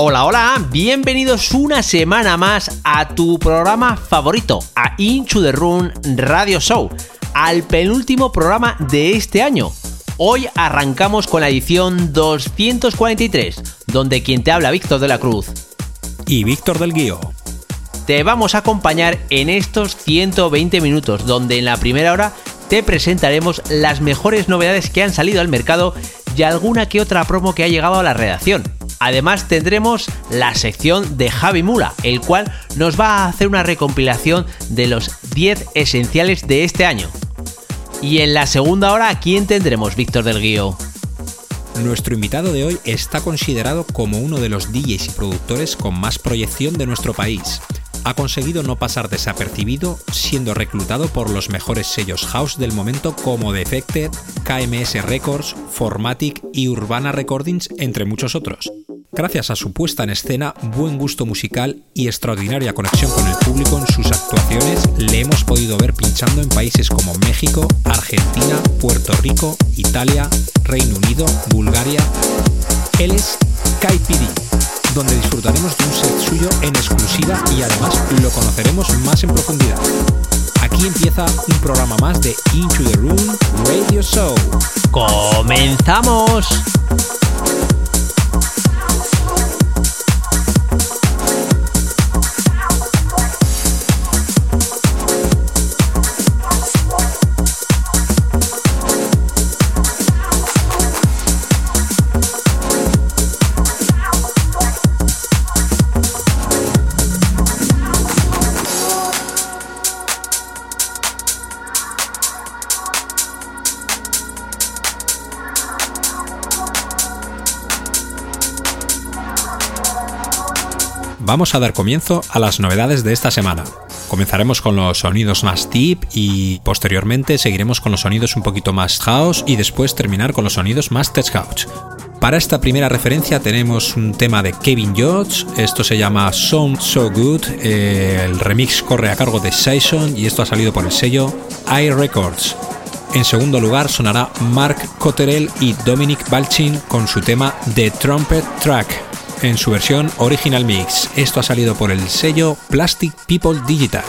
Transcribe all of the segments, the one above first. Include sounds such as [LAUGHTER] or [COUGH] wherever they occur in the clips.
Hola, hola, bienvenidos una semana más a tu programa favorito, a Into the Room Radio Show, al penúltimo programa de este año. Hoy arrancamos con la edición 243, donde quien te habla Víctor de la Cruz y Víctor del Guío. Te vamos a acompañar en estos 120 minutos, donde en la primera hora te presentaremos las mejores novedades que han salido al mercado y alguna que otra promo que ha llegado a la redacción. Además tendremos la sección de Javi Mula, el cual nos va a hacer una recompilación de los 10 esenciales de este año. Y en la segunda hora, ¿a quién tendremos, Víctor del Guío? Nuestro invitado de hoy está considerado como uno de los DJs y productores con más proyección de nuestro país. Ha conseguido no pasar desapercibido, siendo reclutado por los mejores sellos house del momento como Defected, KMS Records, Formatic y Urbana Recordings, entre muchos otros. Gracias a su puesta en escena, buen gusto musical y extraordinaria conexión con el público en sus actuaciones, le hemos podido ver pinchando en países como México, Argentina, Puerto Rico, Italia, Reino Unido, Bulgaria. Él es Kai PD, donde disfrutaremos de un set suyo en exclusiva y además lo conoceremos más en profundidad. Aquí empieza un programa más de Into the Room Radio Show. ¡Comenzamos! Vamos a dar comienzo a las novedades de esta semana. Comenzaremos con los sonidos más deep y posteriormente seguiremos con los sonidos un poquito más house y después terminar con los sonidos más tech house. Para esta primera referencia tenemos un tema de Kevin George, esto se llama Sound So Good, eh, el remix corre a cargo de Saison y esto ha salido por el sello iRecords. En segundo lugar sonará Mark Cotterell y Dominic Balchin con su tema The Trumpet Track en su versión Original Mix. Esto ha salido por el sello Plastic People Digital.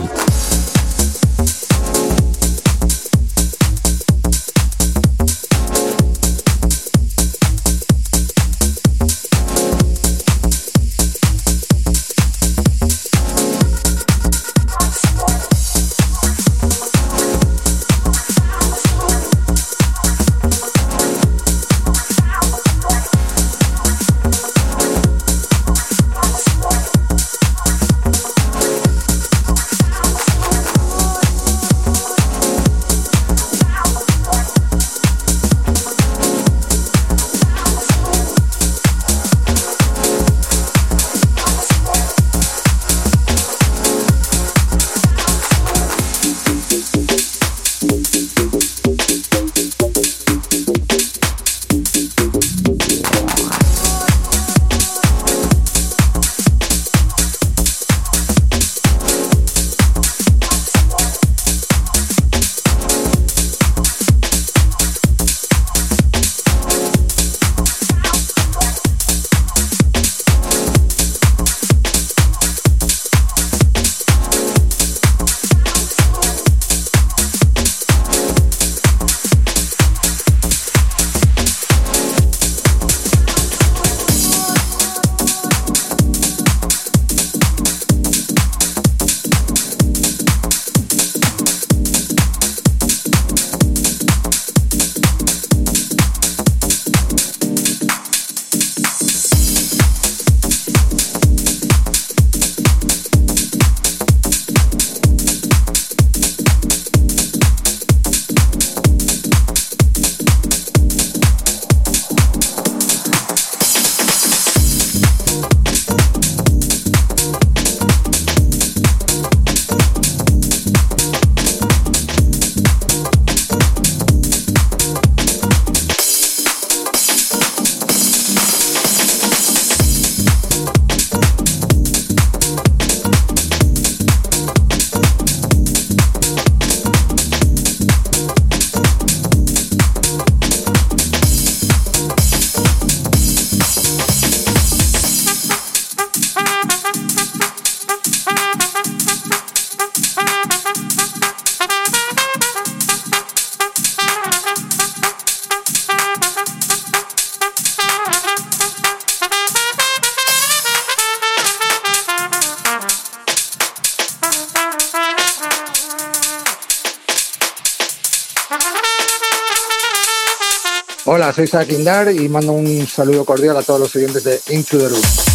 Soy Sakindar y mando un saludo cordial a todos los oyentes de Into the Room.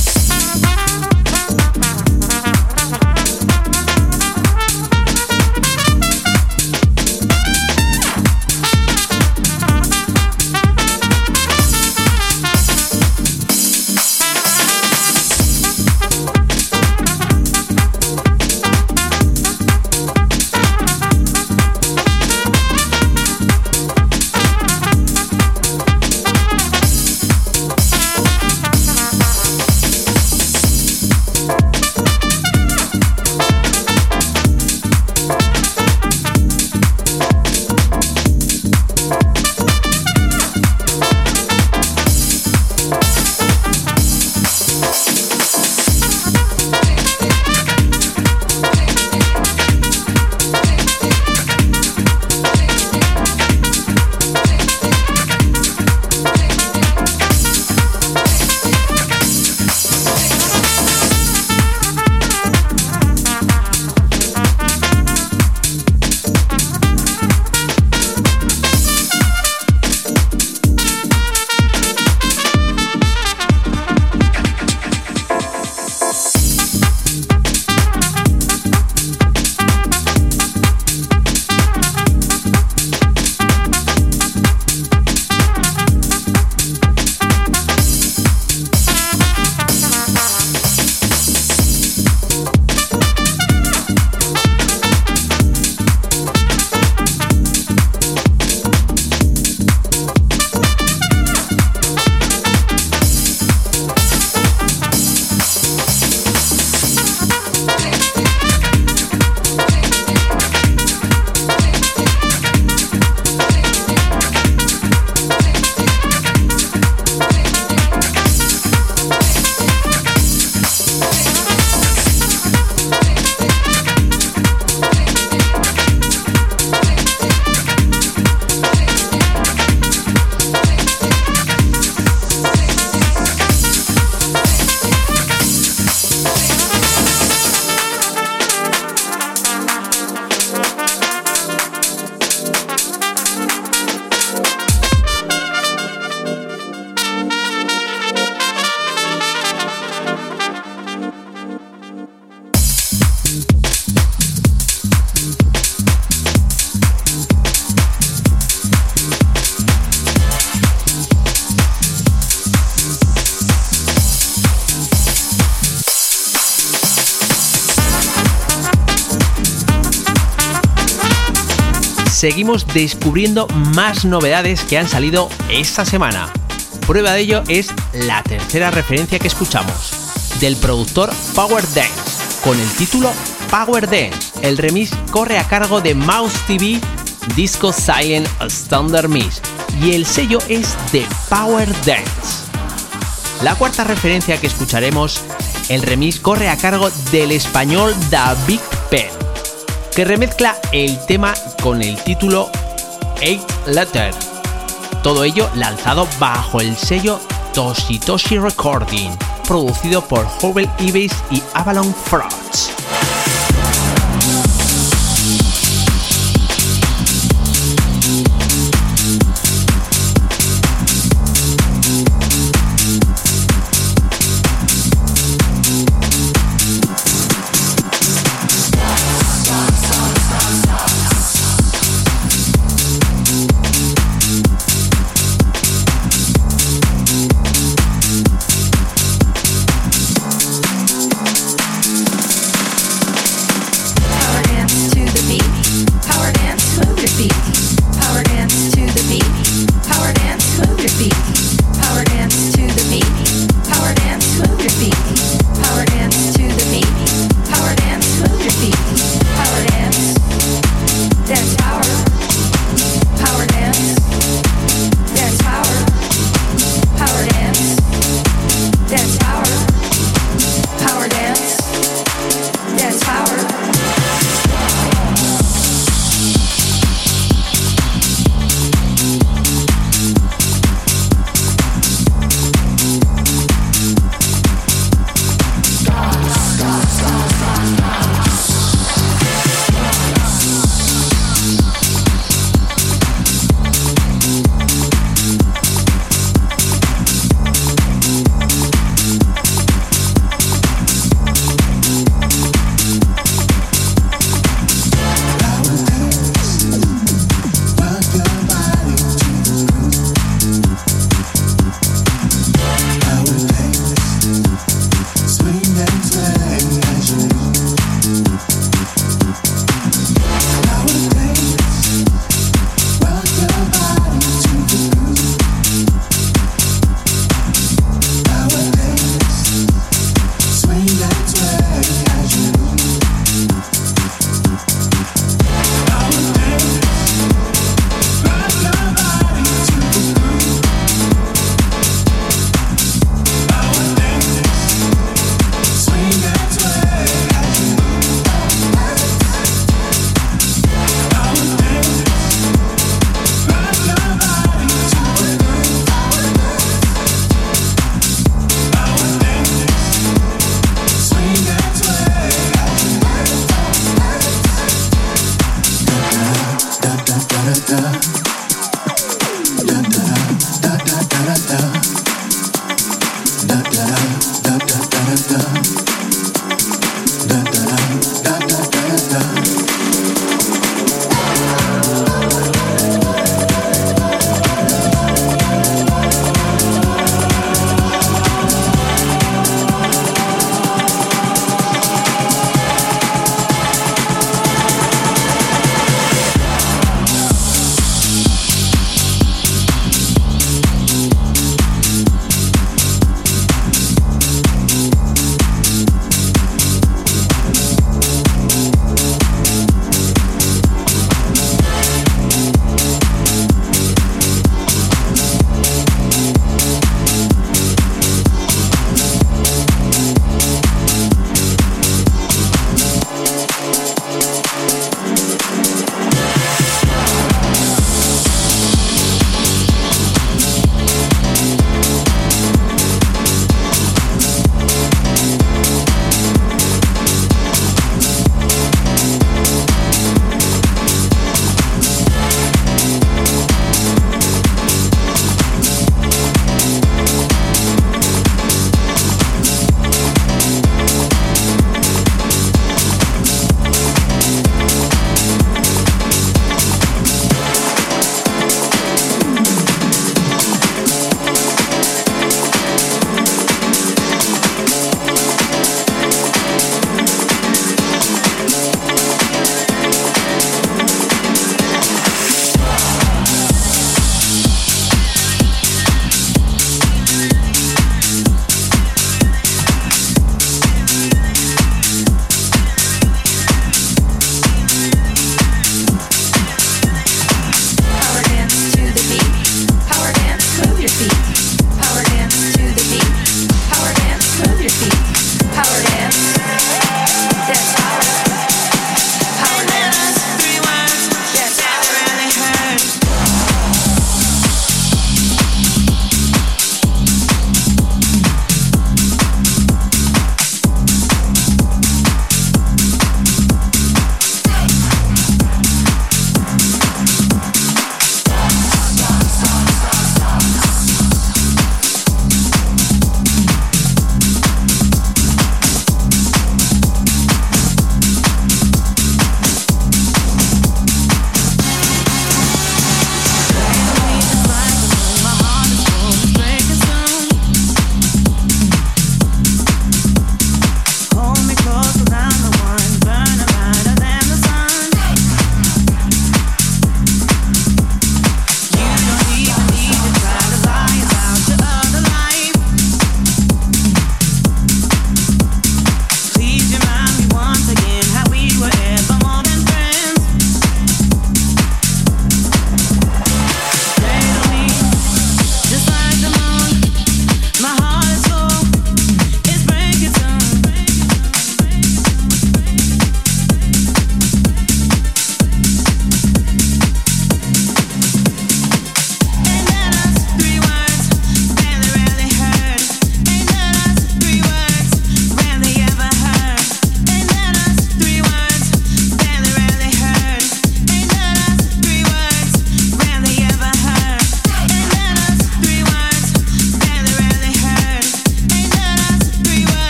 Seguimos descubriendo más novedades que han salido esta semana. Prueba de ello es la tercera referencia que escuchamos, del productor Power Dance, con el título Power Dance. El remix corre a cargo de Mouse TV, Disco Silent Standard Mix, y el sello es de Power Dance. La cuarta referencia que escucharemos, el remix corre a cargo del español David Pen que remezcla el tema con el título Eight Letter. Todo ello lanzado bajo el sello Toshitoshi Recording, producido por Hubble Ibis y Avalon Frauds.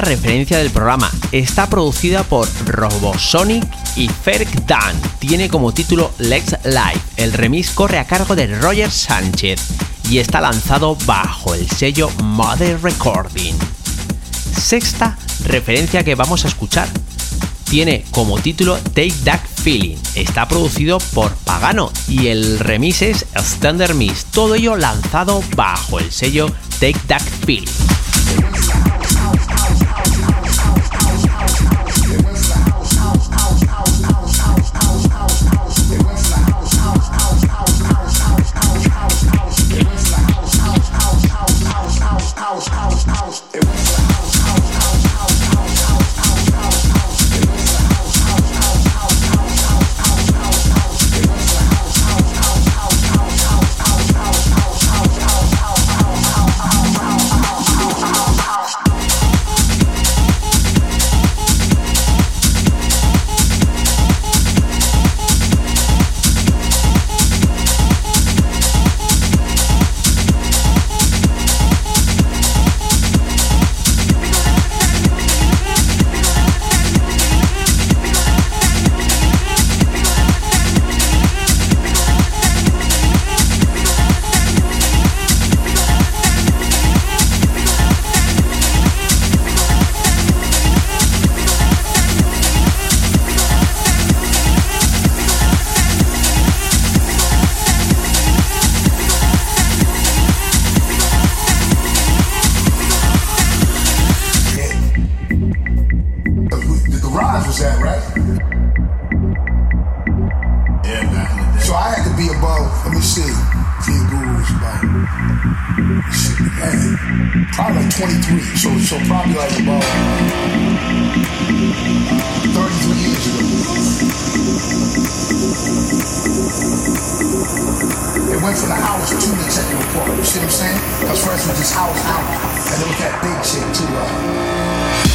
referencia del programa. Está producida por Robosonic y Ferg Dan. Tiene como título Let's Live. El remix corre a cargo de Roger Sánchez y está lanzado bajo el sello Mother Recording. Sexta referencia que vamos a escuchar. Tiene como título Take That Feeling. Está producido por Pagano y el remix es Standard Miss. Todo ello lanzado bajo el sello Take That Feeling. Cause first we just house out. And then we got big shit too, uh.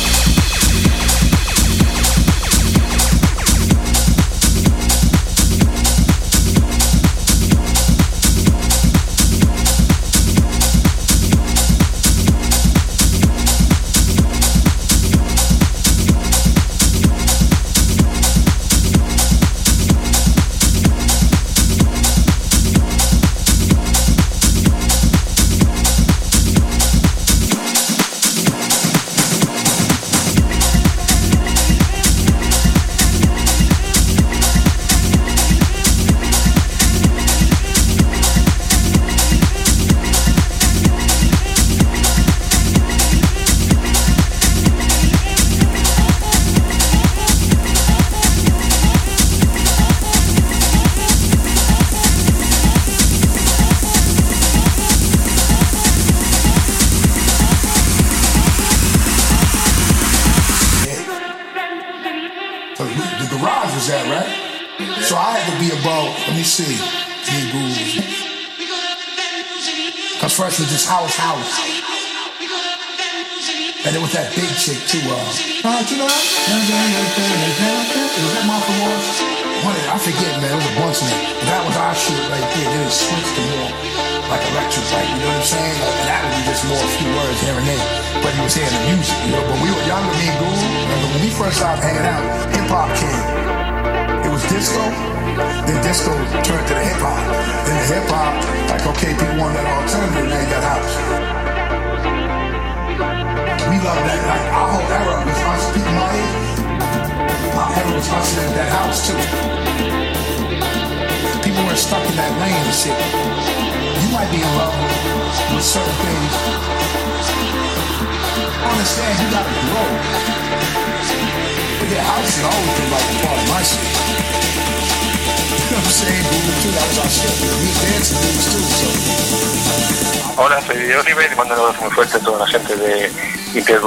fuerte a toda la gente de Hyper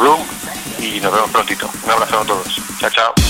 y nos vemos prontito. Un abrazo a todos. Chao, chao.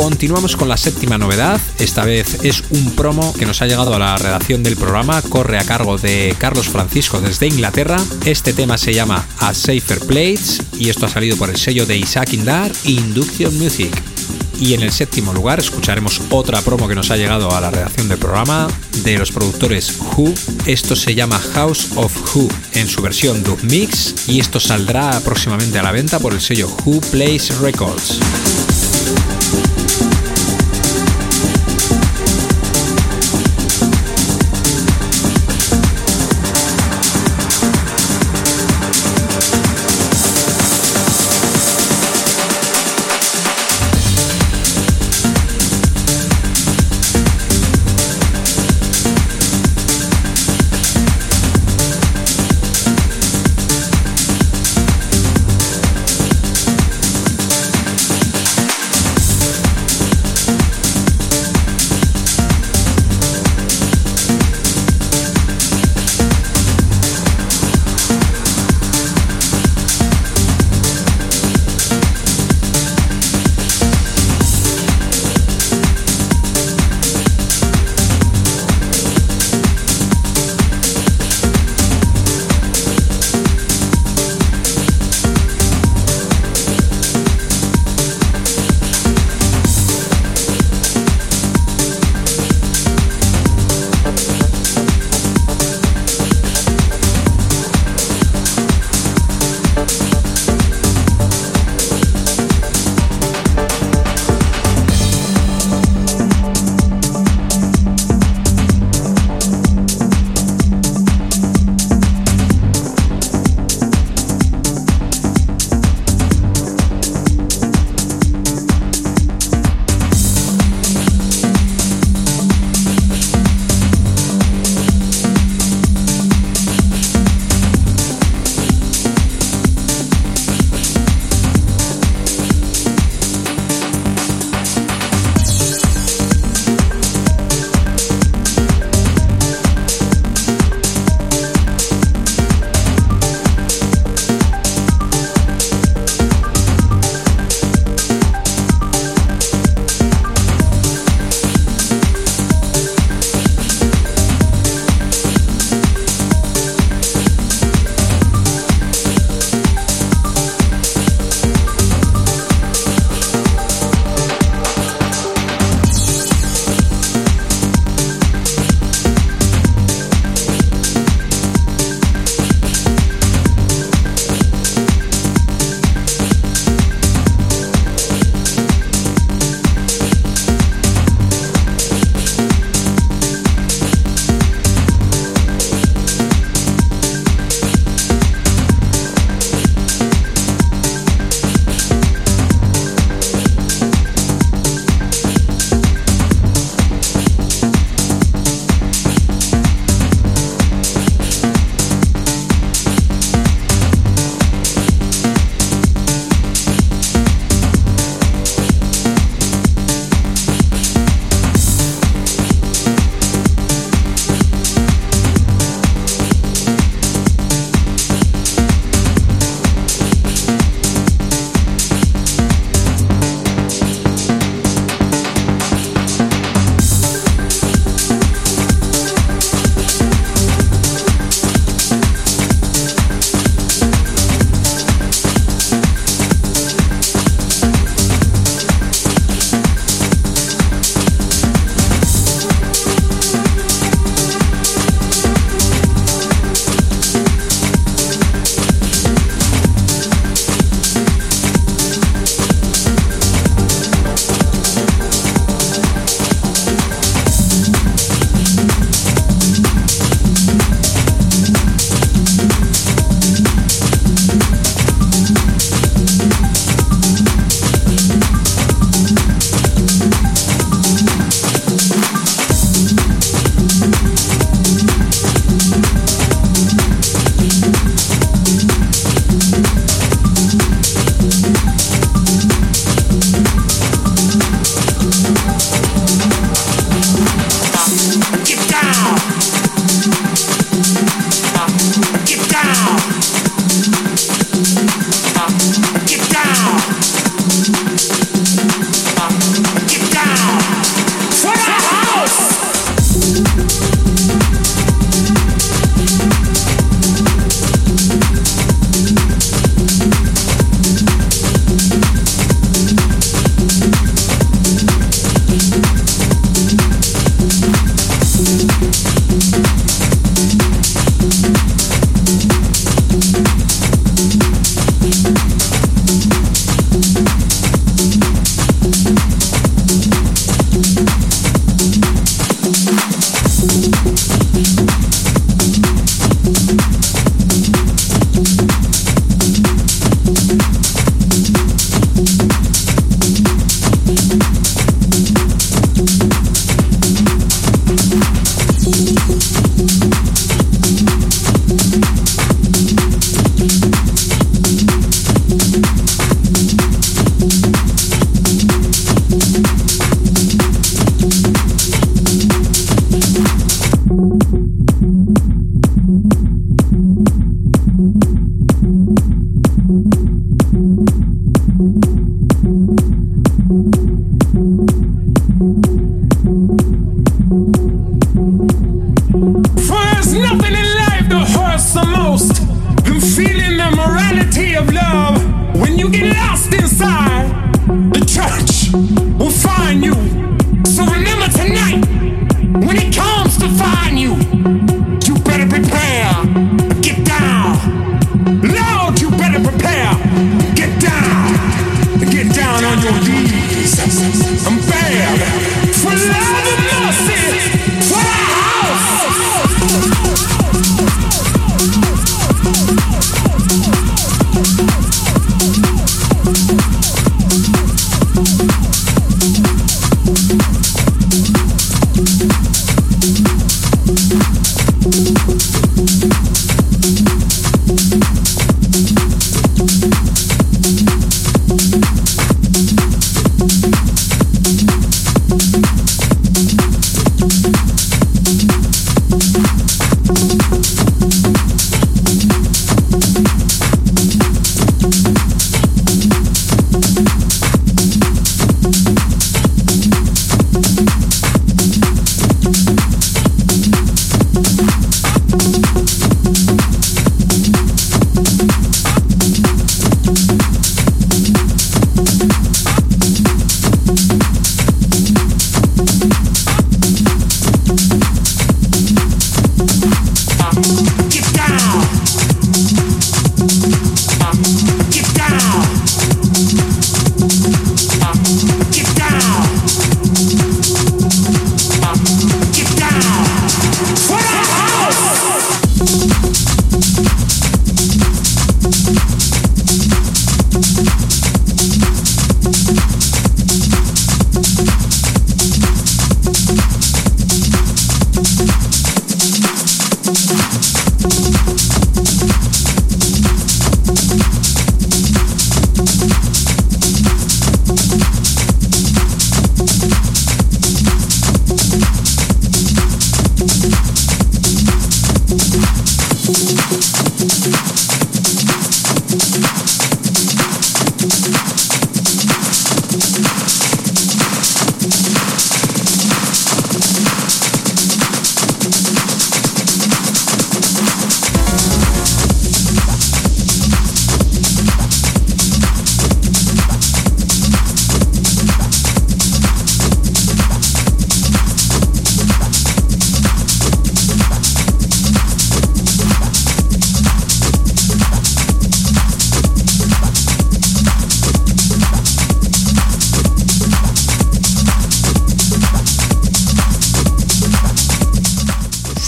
Continuamos con la séptima novedad. Esta vez es un promo que nos ha llegado a la redacción del programa. Corre a cargo de Carlos Francisco desde Inglaterra. Este tema se llama A Safer Plates y esto ha salido por el sello de Isaac Indar Induction Music. Y en el séptimo lugar escucharemos otra promo que nos ha llegado a la redacción del programa de los productores Who. Esto se llama House of Who en su versión Dub Mix y esto saldrá próximamente a la venta por el sello Who Plays Records.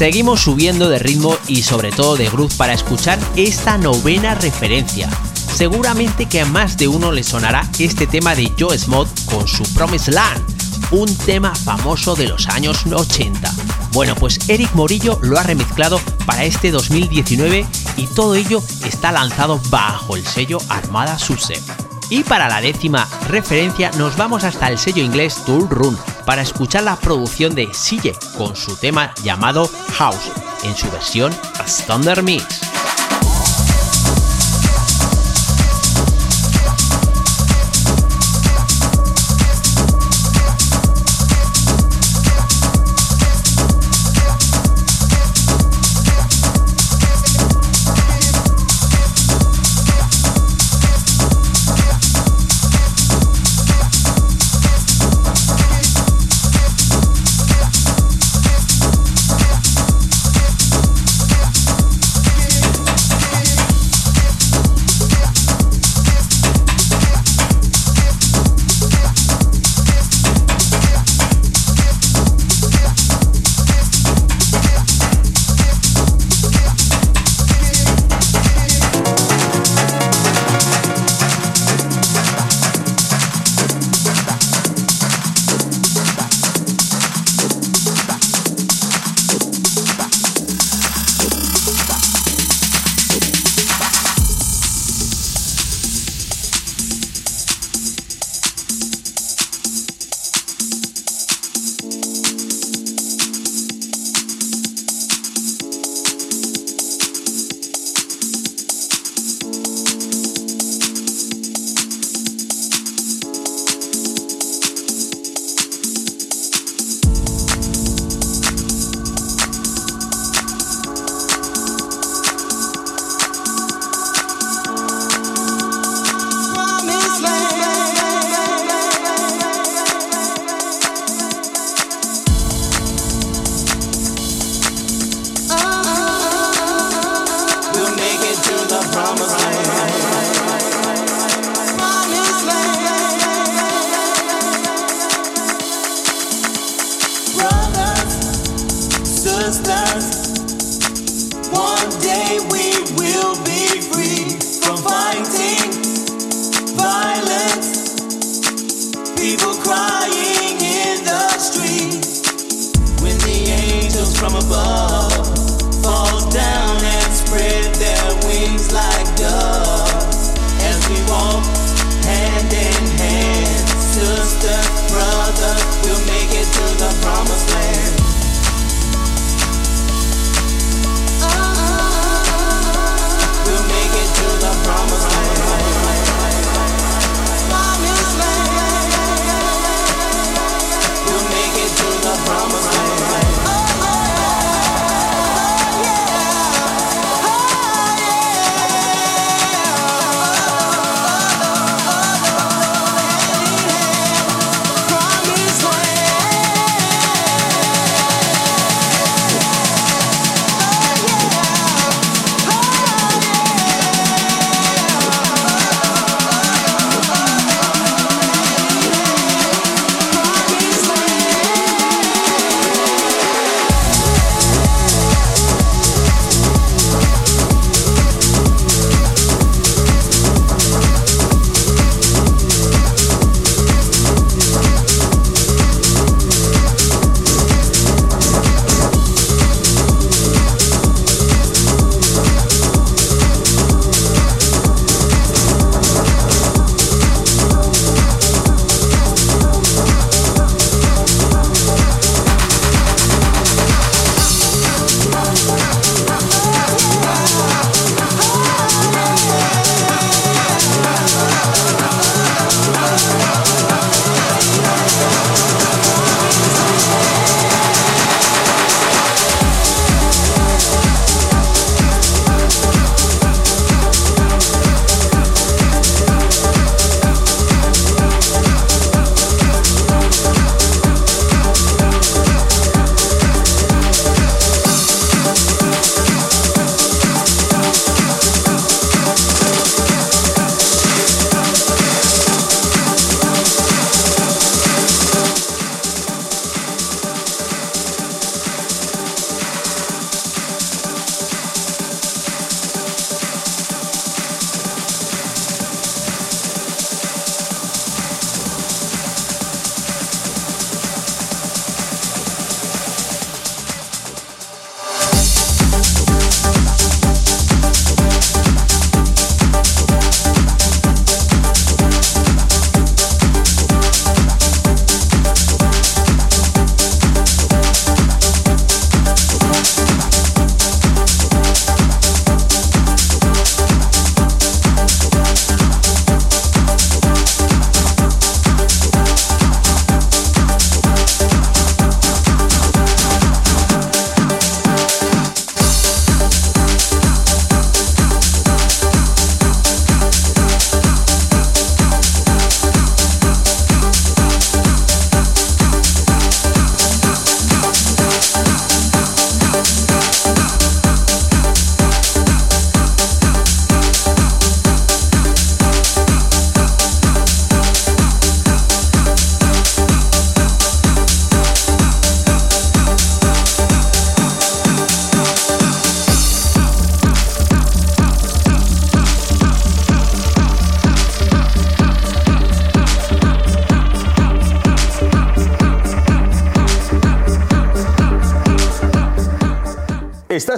Seguimos subiendo de ritmo y sobre todo de groove para escuchar esta novena referencia. Seguramente que a más de uno le sonará este tema de Joe Smith con su Promised Land, un tema famoso de los años 80. Bueno, pues Eric Morillo lo ha remezclado para este 2019 y todo ello está lanzado bajo el sello Armada Subset. Y para la décima referencia nos vamos hasta el sello inglés Tool Run para escuchar la producción de Sille con su tema llamado En su versión Thunder Mix.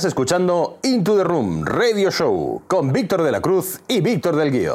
Escuchando Into the Room Radio Show con Víctor de la Cruz y Víctor del Guío.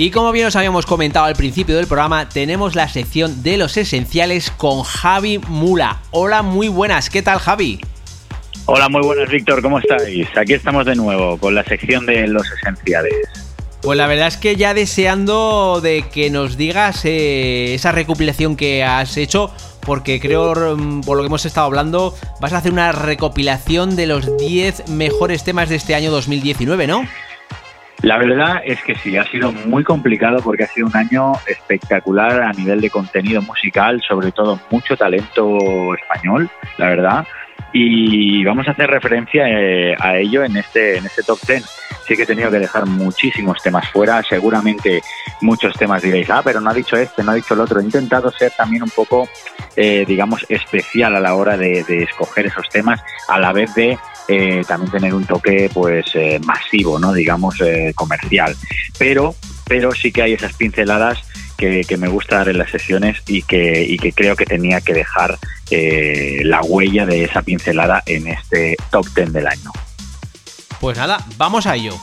Y como bien os habíamos comentado al principio del programa, tenemos la sección de los esenciales con Javi Mula. Hola, muy buenas, ¿qué tal Javi? Hola, muy buenas, Víctor, ¿cómo estáis? Aquí estamos de nuevo con la sección de los esenciales. Pues la verdad es que ya deseando de que nos digas eh, esa recopilación que has hecho, porque creo, mm, por lo que hemos estado hablando, vas a hacer una recopilación de los 10 mejores temas de este año 2019, ¿no? La verdad es que sí, ha sido muy complicado porque ha sido un año espectacular a nivel de contenido musical, sobre todo mucho talento español, la verdad. Y vamos a hacer referencia eh, a ello en este, en este top 10. Sí que he tenido que dejar muchísimos temas fuera, seguramente muchos temas diréis, ah, pero no ha dicho este, no ha dicho el otro. He intentado ser también un poco, eh, digamos, especial a la hora de, de escoger esos temas, a la vez de eh, también tener un toque pues eh, masivo, ¿no? digamos eh, comercial. Pero, pero sí que hay esas pinceladas que, me gusta dar en las sesiones y que, y que creo que tenía que dejar la huella de esa pincelada en este top 10 del año. Pues nada, vamos a ello.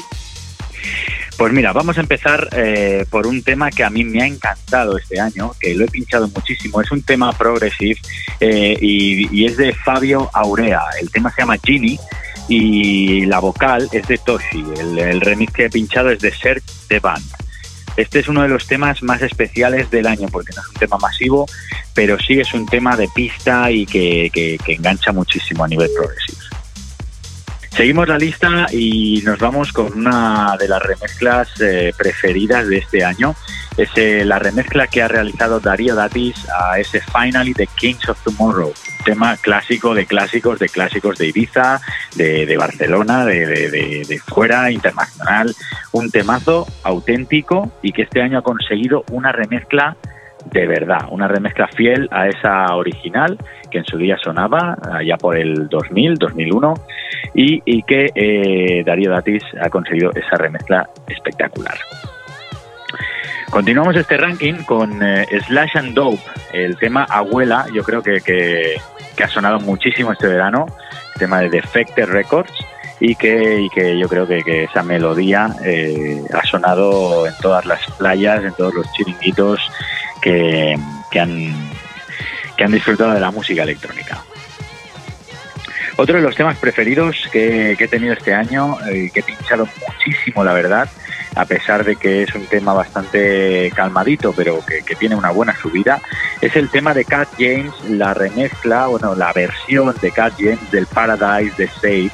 Pues mira, vamos a empezar eh, por un tema que a mí me ha encantado este año, que lo he pinchado muchísimo. Es un tema progressive eh, y, es de Fabio Aurea. El tema se llama Genie y la vocal es de Toshi. El, remix que he pinchado es de Serge de Band. Este es uno de los temas más especiales del año porque no es un tema masivo, pero sí es un tema de pista y que, que, que engancha muchísimo a nivel progressive. Seguimos la lista y nos vamos con una de las remezclas eh, preferidas de este año. Es eh, la remezcla que ha realizado Darío Datis a ese Finally The Kings of Tomorrow. Tema clásico de clásicos, de clásicos de Ibiza, de, Barcelona, de, de, de, fuera, internacional. Un temazo auténtico y que este año ha conseguido una remezcla de verdad, una remezcla fiel a esa original que en su día sonaba allá por el 2000, 2001 y, y que eh, Darío Datis ha conseguido esa remezcla espectacular. Continuamos este ranking con eh, Slash and Dope, el tema Abuela, yo creo que, que, ha sonado muchísimo este verano, el tema de Defected Records y que, que yo creo que, que esa melodía eh, ha sonado en todas las playas, en todos los chiringuitos que, que, han, que han disfrutado de la música electrónica. Otro de los temas preferidos que, he tenido este año, eh, que he pinchado muchísimo, la verdad, a pesar de que es un tema bastante calmadito, pero que, que, tiene una buena subida, es el tema de Cat James, la remezcla, bueno, la versión de Cat James del Paradise de Save,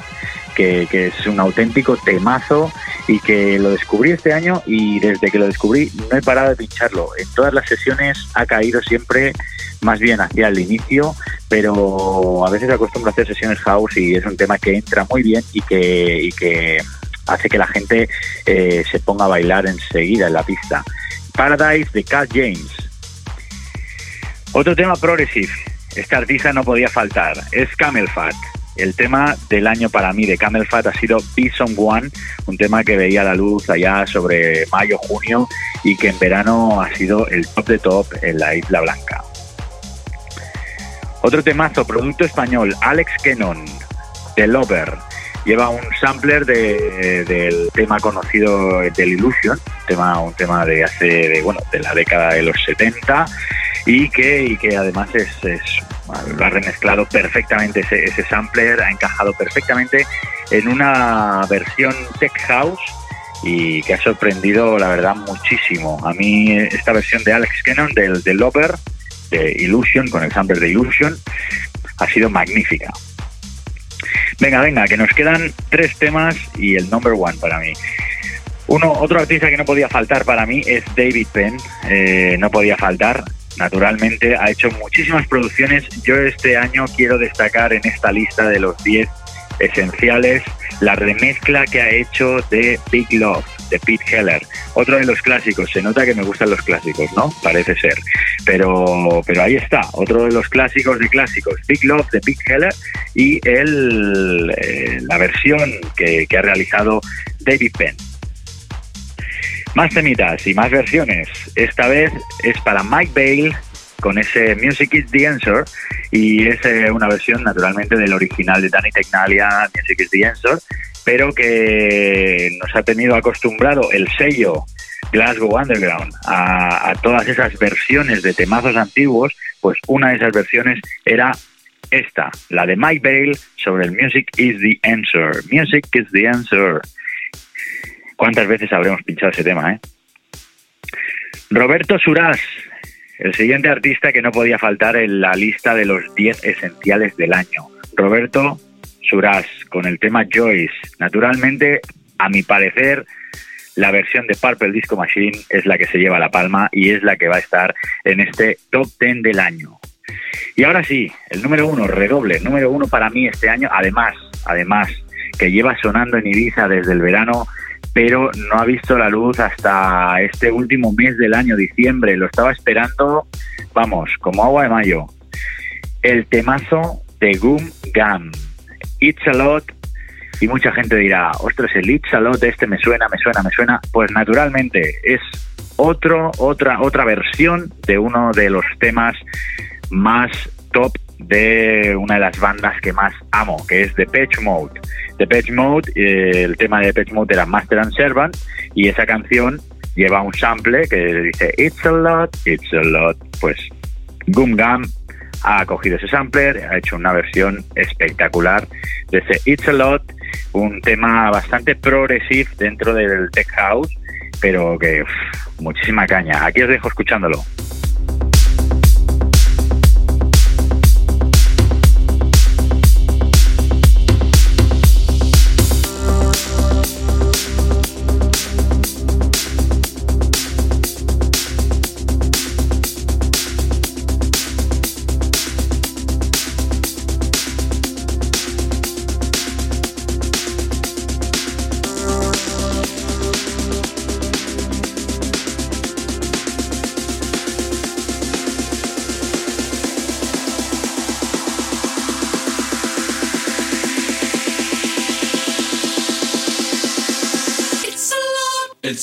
que, es un auténtico temazo y que lo descubrí este año y desde que lo descubrí no he parado de pincharlo. En todas las sesiones ha caído siempre más bien hacia el inicio, pero a veces acostumbro a hacer sesiones house y es un tema que entra muy bien y que, y que hace que la gente eh, se ponga a bailar enseguida en la pista. Paradise de Cat James. Otro tema progressive. Esta artista no podía faltar. Es Camel Fat. El tema del año para mí de Camel Fat ha sido Bison One, un tema que veía la luz allá sobre mayo, junio y que en verano ha sido el top de top en la Isla Blanca. Otro temazo, producto español, Alex Kennon, The Lover. Lleva un sampler de, del tema conocido del Illusion, tema, un tema de hace, de, bueno, de la década de los 70 y que, y que además es, es lo ha remezclado perfectamente ese, sampler, ha encajado perfectamente en una versión tech house y que ha sorprendido, la verdad, muchísimo. A mí esta versión de Alex Cannon, del, del Lover, de Illusion, con el sampler de Illusion, ha sido magnífica. Venga, venga, que nos quedan tres temas y el number one para mí. Uno, otro artista que no podía faltar para mí es David Penn, eh, no podía faltar naturalmente ha hecho muchísimas producciones. Yo este año quiero destacar en esta lista de los 10 esenciales la remezcla que ha hecho de Big Love de Pete Heller, otro de los clásicos. Se nota que me gustan los clásicos, ¿no? Parece ser. Pero, pero ahí está, otro de los clásicos de clásicos, Big Love de Pete Heller y el, eh, la versión que, que ha realizado David Penn. Más temitas y más versiones. Esta vez es para Mike Bale con ese Music is the Answer y es eh, una versión naturalmente del original de Danny Technalia, Music is the Answer, pero que nos ha tenido acostumbrado el sello Glasgow Underground a, a todas esas versiones de temazos antiguos, pues una de esas versiones era esta, la de Mike Bale sobre el Music is the Answer. Music is the Answer. ¿Cuántas veces habremos pinchado ese tema, eh? Roberto Surás, el siguiente artista que no podía faltar en la lista de los 10 esenciales del año. Roberto Surás, con el tema Joyce. Naturalmente, a mi parecer, la versión de Purple Disco Machine es la que se lleva la palma y es la que va a estar en este top 10 del año. Y ahora sí, el número uno, redoble, número uno para mí este año, además, además, que lleva sonando en Ibiza desde el verano, pero no ha visto la luz hasta este último mes del año, diciembre. Lo estaba esperando, vamos, como agua de mayo. El temazo de Goom Gam. It's a lot. Y mucha gente dirá, ostras, el It's a lot, este me suena, me suena, me suena. Pues naturalmente es otro, otra, otra versión de uno de los temas más top de una de las bandas que más amo, que es The Patch Mode. The Patch Mode, eh, el tema de Patch Mode era Master and Servant, y esa canción lleva un sample que dice It's a lot, it's a lot. Pues Gum Gum ha cogido ese sampler, ha hecho una versión espectacular de ese It's a Lot, un tema bastante progresivo dentro del tech house, pero que uff, muchísima caña. Aquí os dejo escuchándolo.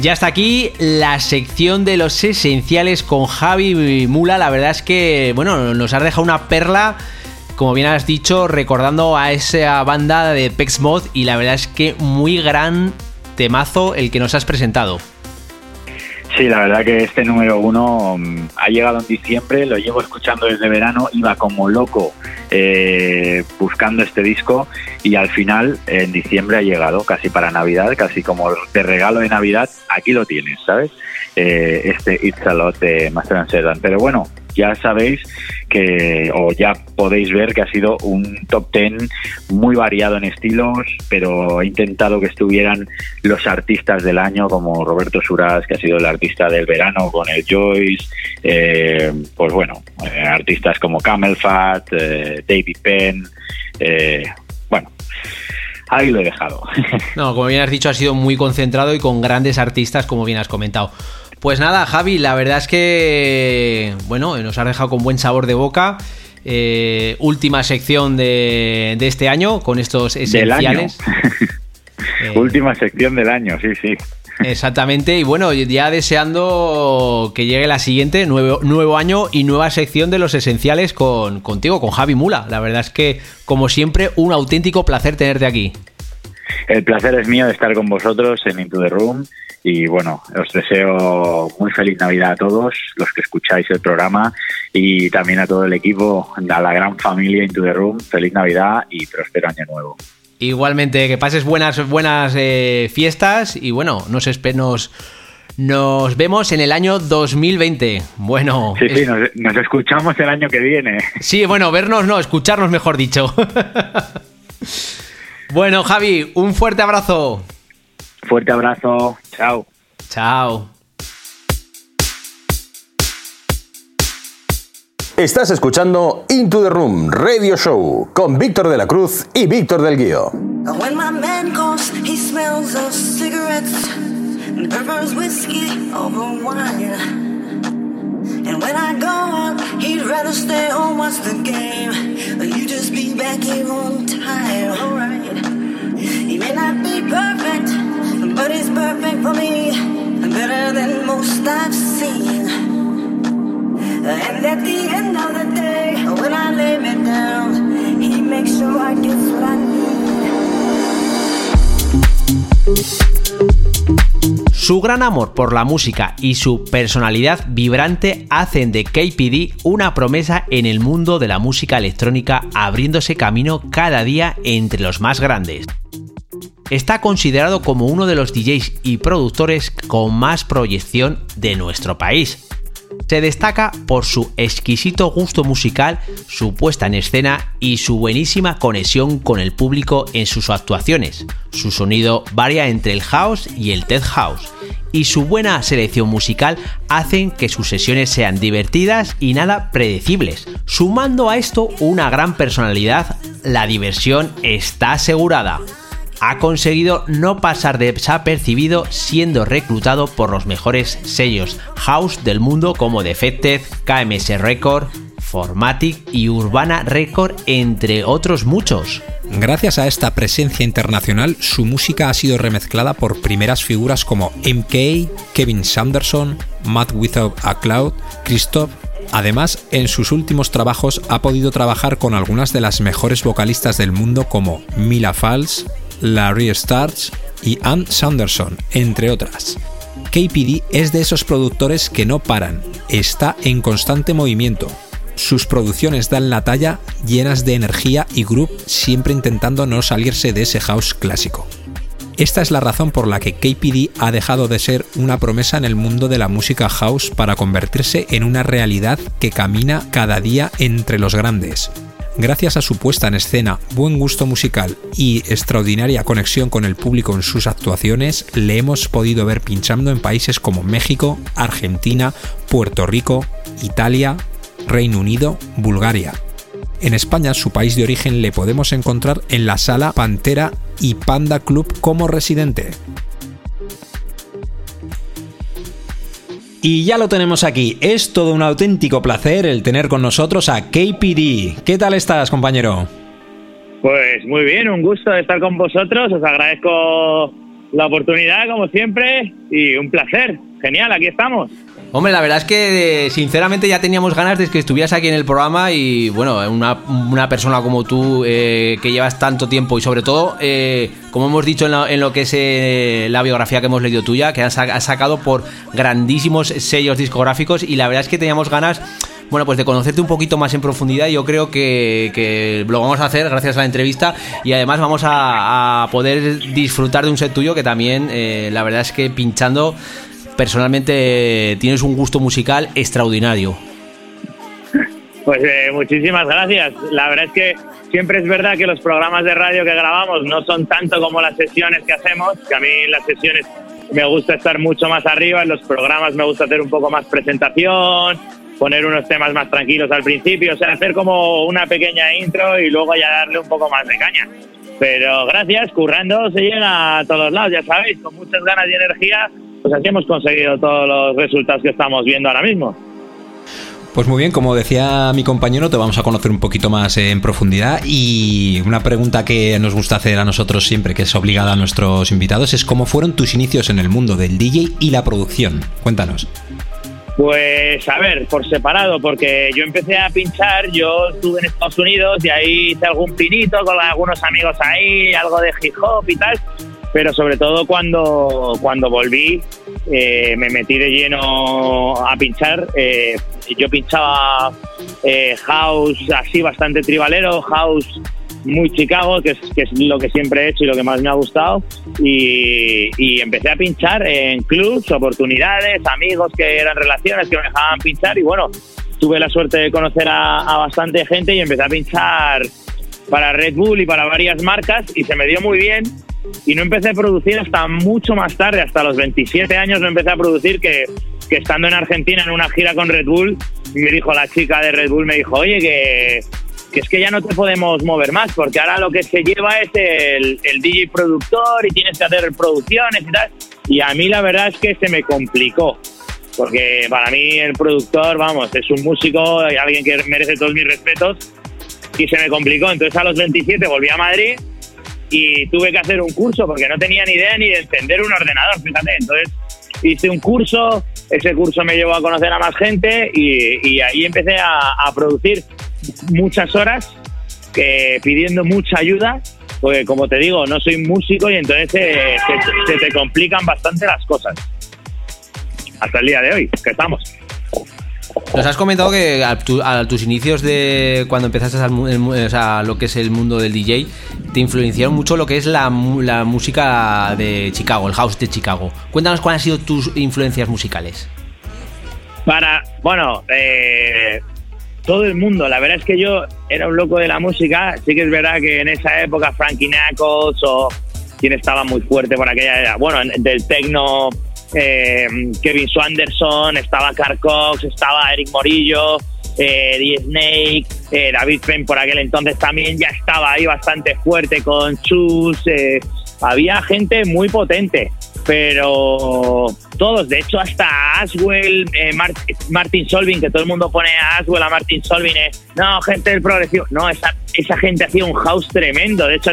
Ya está aquí la sección de los esenciales con Javi Mula. La verdad es que, bueno, nos has dejado una perla, como bien has dicho, recordando a esa banda de Pex Mod. Y la verdad es que muy gran temazo el que nos has presentado. Sí, la verdad que este número uno mm, ha llegado en diciembre, lo llevo escuchando desde verano, iba como loco eh, buscando este disco y al final en diciembre ha llegado, casi para Navidad, casi como de regalo de Navidad, aquí lo tienes, ¿sabes? Eh, este It's a Lot de Master and. Pero bueno, ya sabéis que, o ya podéis ver que ha sido un top ten muy variado en estilos, pero he intentado que estuvieran los artistas del año, como Roberto Suras, que ha sido el artista del verano con el Joyce, eh, pues bueno, eh, artistas como Camel Fat, eh, David Penn, eh, bueno. Ahí lo he dejado. [LAUGHS] No, como bien has dicho, ha sido muy concentrado y con grandes artistas, como bien has comentado. Pues nada, Javi, la verdad es que, bueno, nos ha dejado con buen sabor de boca. Eh, última sección de, de, este año con estos esenciales. [LAUGHS] eh, última sección del año, sí, sí. Exactamente, y bueno, ya deseando que llegue la siguiente, nuevo, nuevo año y nueva sección de los esenciales con, contigo, con Javi Mula. La verdad es que, como siempre, un auténtico placer tenerte aquí. El placer es mío de estar con vosotros en Into the Room y bueno, os deseo muy feliz Navidad a todos los que escucháis el programa y también a todo el equipo, a la gran familia Into the Room, feliz Navidad y próspero año nuevo. Igualmente, que pases buenas, buenas eh, fiestas y bueno, nos, nos, nos vemos en el año 2020. Bueno. Sí, sí, nos, nos, escuchamos el año que viene. Sí, bueno, vernos no, escucharnos mejor dicho. [LAUGHS] bueno, Javi, un fuerte abrazo. Fuerte abrazo. Chao. Chao. Estás escuchando Into the Room Radio Show con Víctor de la Cruz y Víctor del Guío. When my man goes, he smells of cigarettes and prefers whiskey over wine. And when I go out, he'd rather stay home, watch the game. You just be back here on time, Su gran amor por la música y su personalidad vibrante hacen de KPD una promesa en el mundo de la música electrónica, abriéndose camino cada día entre los más grandes está considerado como uno de los DJs y productores con más proyección de nuestro país. Se destaca por su exquisito gusto musical, su puesta en escena y su buenísima conexión con el público en sus actuaciones. Su sonido varía entre el house y el tech house, y su buena selección musical hacen que sus sesiones sean divertidas y nada predecibles. Sumando a esto una gran personalidad, la diversión está asegurada ha conseguido no pasar desapercibido siendo reclutado por los mejores sellos house del mundo como Defected, KMS Record, Formatic y Urbana Record, entre otros muchos. Gracias a esta presencia internacional, su música ha sido remezclada por primeras figuras como MK, Kevin Sanderson, Matt Without a Cloud, Christoph Además, en sus últimos trabajos ha podido trabajar con algunas de las mejores vocalistas del mundo como Mila Fals, Larry Starch y Ann Sanderson, entre otras. KPD es de esos productores que no paran, está en constante movimiento. sus producciones dan la talla, llenas de energía y groove, siempre intentando no salirse de ese house clásico. Esta es la razón por la que KPD ha dejado de ser una promesa en el mundo de la música house para convertirse en una realidad que camina cada día entre los grandes. Gracias a su puesta en escena, buen gusto musical y extraordinaria conexión con el público en sus actuaciones, le hemos podido ver pinchando en países como México, Argentina, Puerto Rico, Italia, Reino Unido, Bulgaria. En España, su país de origen, le podemos encontrar en la sala Pantera y Panda Club como residente. Y ya lo tenemos aquí. Es todo un auténtico placer el tener con nosotros a KPD. ¿Qué tal estás, compañero? Pues muy bien, un gusto estar con vosotros. Os agradezco la oportunidad, como siempre, y un placer. Genial, aquí estamos. Hombre, la verdad es que sinceramente ya teníamos ganas de que estuvieras aquí en el programa y bueno, una, persona como tú eh, que llevas tanto tiempo y sobre todo, eh, como hemos dicho en, lo que es eh, la biografía que hemos leído tuya, que has, sacado por grandísimos sellos discográficos y la verdad es que teníamos ganas bueno, pues de conocerte un poquito más en profundidad. Yo creo que, lo vamos a hacer gracias a la entrevista y además vamos a, poder disfrutar de un set tuyo que también, la verdad es que pinchando personalmente tienes un gusto musical extraordinario. Pues eh, muchísimas gracias. La verdad es que siempre es verdad que los programas de radio que grabamos no son tanto como las sesiones que hacemos, que a mí las sesiones me gusta estar mucho más arriba, en los programas me gusta hacer un poco más presentación, poner unos temas más tranquilos al principio, o sea, hacer como una pequeña intro y luego ya darle un poco más de caña. Pero gracias, currando se llega a todos lados, ya sabéis, con muchas ganas y energía pues aquí hemos conseguido todos los resultados que estamos viendo ahora mismo. Pues muy bien, como decía mi compañero, te vamos a conocer un poquito más en profundidad y una pregunta que nos gusta hacer a nosotros siempre, que es obligada a nuestros invitados, es cómo fueron tus inicios en el mundo del DJ y la producción. Cuéntanos. Pues a ver, por separado, porque yo empecé a pinchar, yo estuve en Estados Unidos y ahí hice algún pinito con algunos amigos ahí, algo de hip hop y tal, pero sobre todo cuando, cuando volví eh, me metí de lleno a pinchar. Eh, yo pinchaba eh, house así bastante tribalero, house muy Chicago, que es, que es lo que siempre he hecho y lo que más me ha gustado. Y, y, empecé a pinchar en clubs, oportunidades, amigos que eran relaciones que me dejaban pinchar. Y bueno, tuve la suerte de conocer a, a bastante gente y empecé a pinchar para Red Bull y para varias marcas y se me dio muy bien y no empecé a producir hasta mucho más tarde, hasta los 27 años no empecé a producir que, que estando en Argentina en una gira con Red Bull, me dijo la chica de Red Bull, me dijo, oye, que, que es que ya no te podemos mover más, porque ahora lo que se lleva es el, el DJ productor y tienes que hacer producciones y tal. Y a mí la verdad es que se me complicó, porque para mí el productor, vamos, es un músico alguien que merece todos mis respetos, y se me complicó. Entonces a los 27 volví a Madrid y tuve que hacer un curso porque no tenía ni idea ni de encender un ordenador, fíjate. Entonces hice un curso, ese curso me llevó a conocer a más gente y, ahí empecé a, producir muchas horas pidiendo mucha ayuda, porque como te digo, no soy músico y entonces se te complican bastante las cosas. Hasta el día de hoy, que estamos. Nos has comentado que a, tus inicios de cuando empezaste a, lo que es el mundo del DJ, te influenciaron mucho lo que es la, música de Chicago, el house de Chicago. Cuéntanos cuáles han sido tus influencias musicales. Para, bueno, eh, todo el mundo. La verdad es que yo era un loco de la música. Sí que es verdad que en esa época Frankie Knuckles o quien estaba muy fuerte por aquella, bueno, del techno eh, Kevin Swanderson, estaba Carl Cox, estaba Eric Morillo, eh, Snake, eh, David Penn por aquel entonces también ya estaba ahí bastante fuerte con Chus, eh, había gente muy potente, pero todos, de hecho hasta Aswell, Martin Solving, que todo el mundo pone a Aswell, a Martin Solving, no, gente del progresivo, no, esa, esa gente hacía un house tremendo, de hecho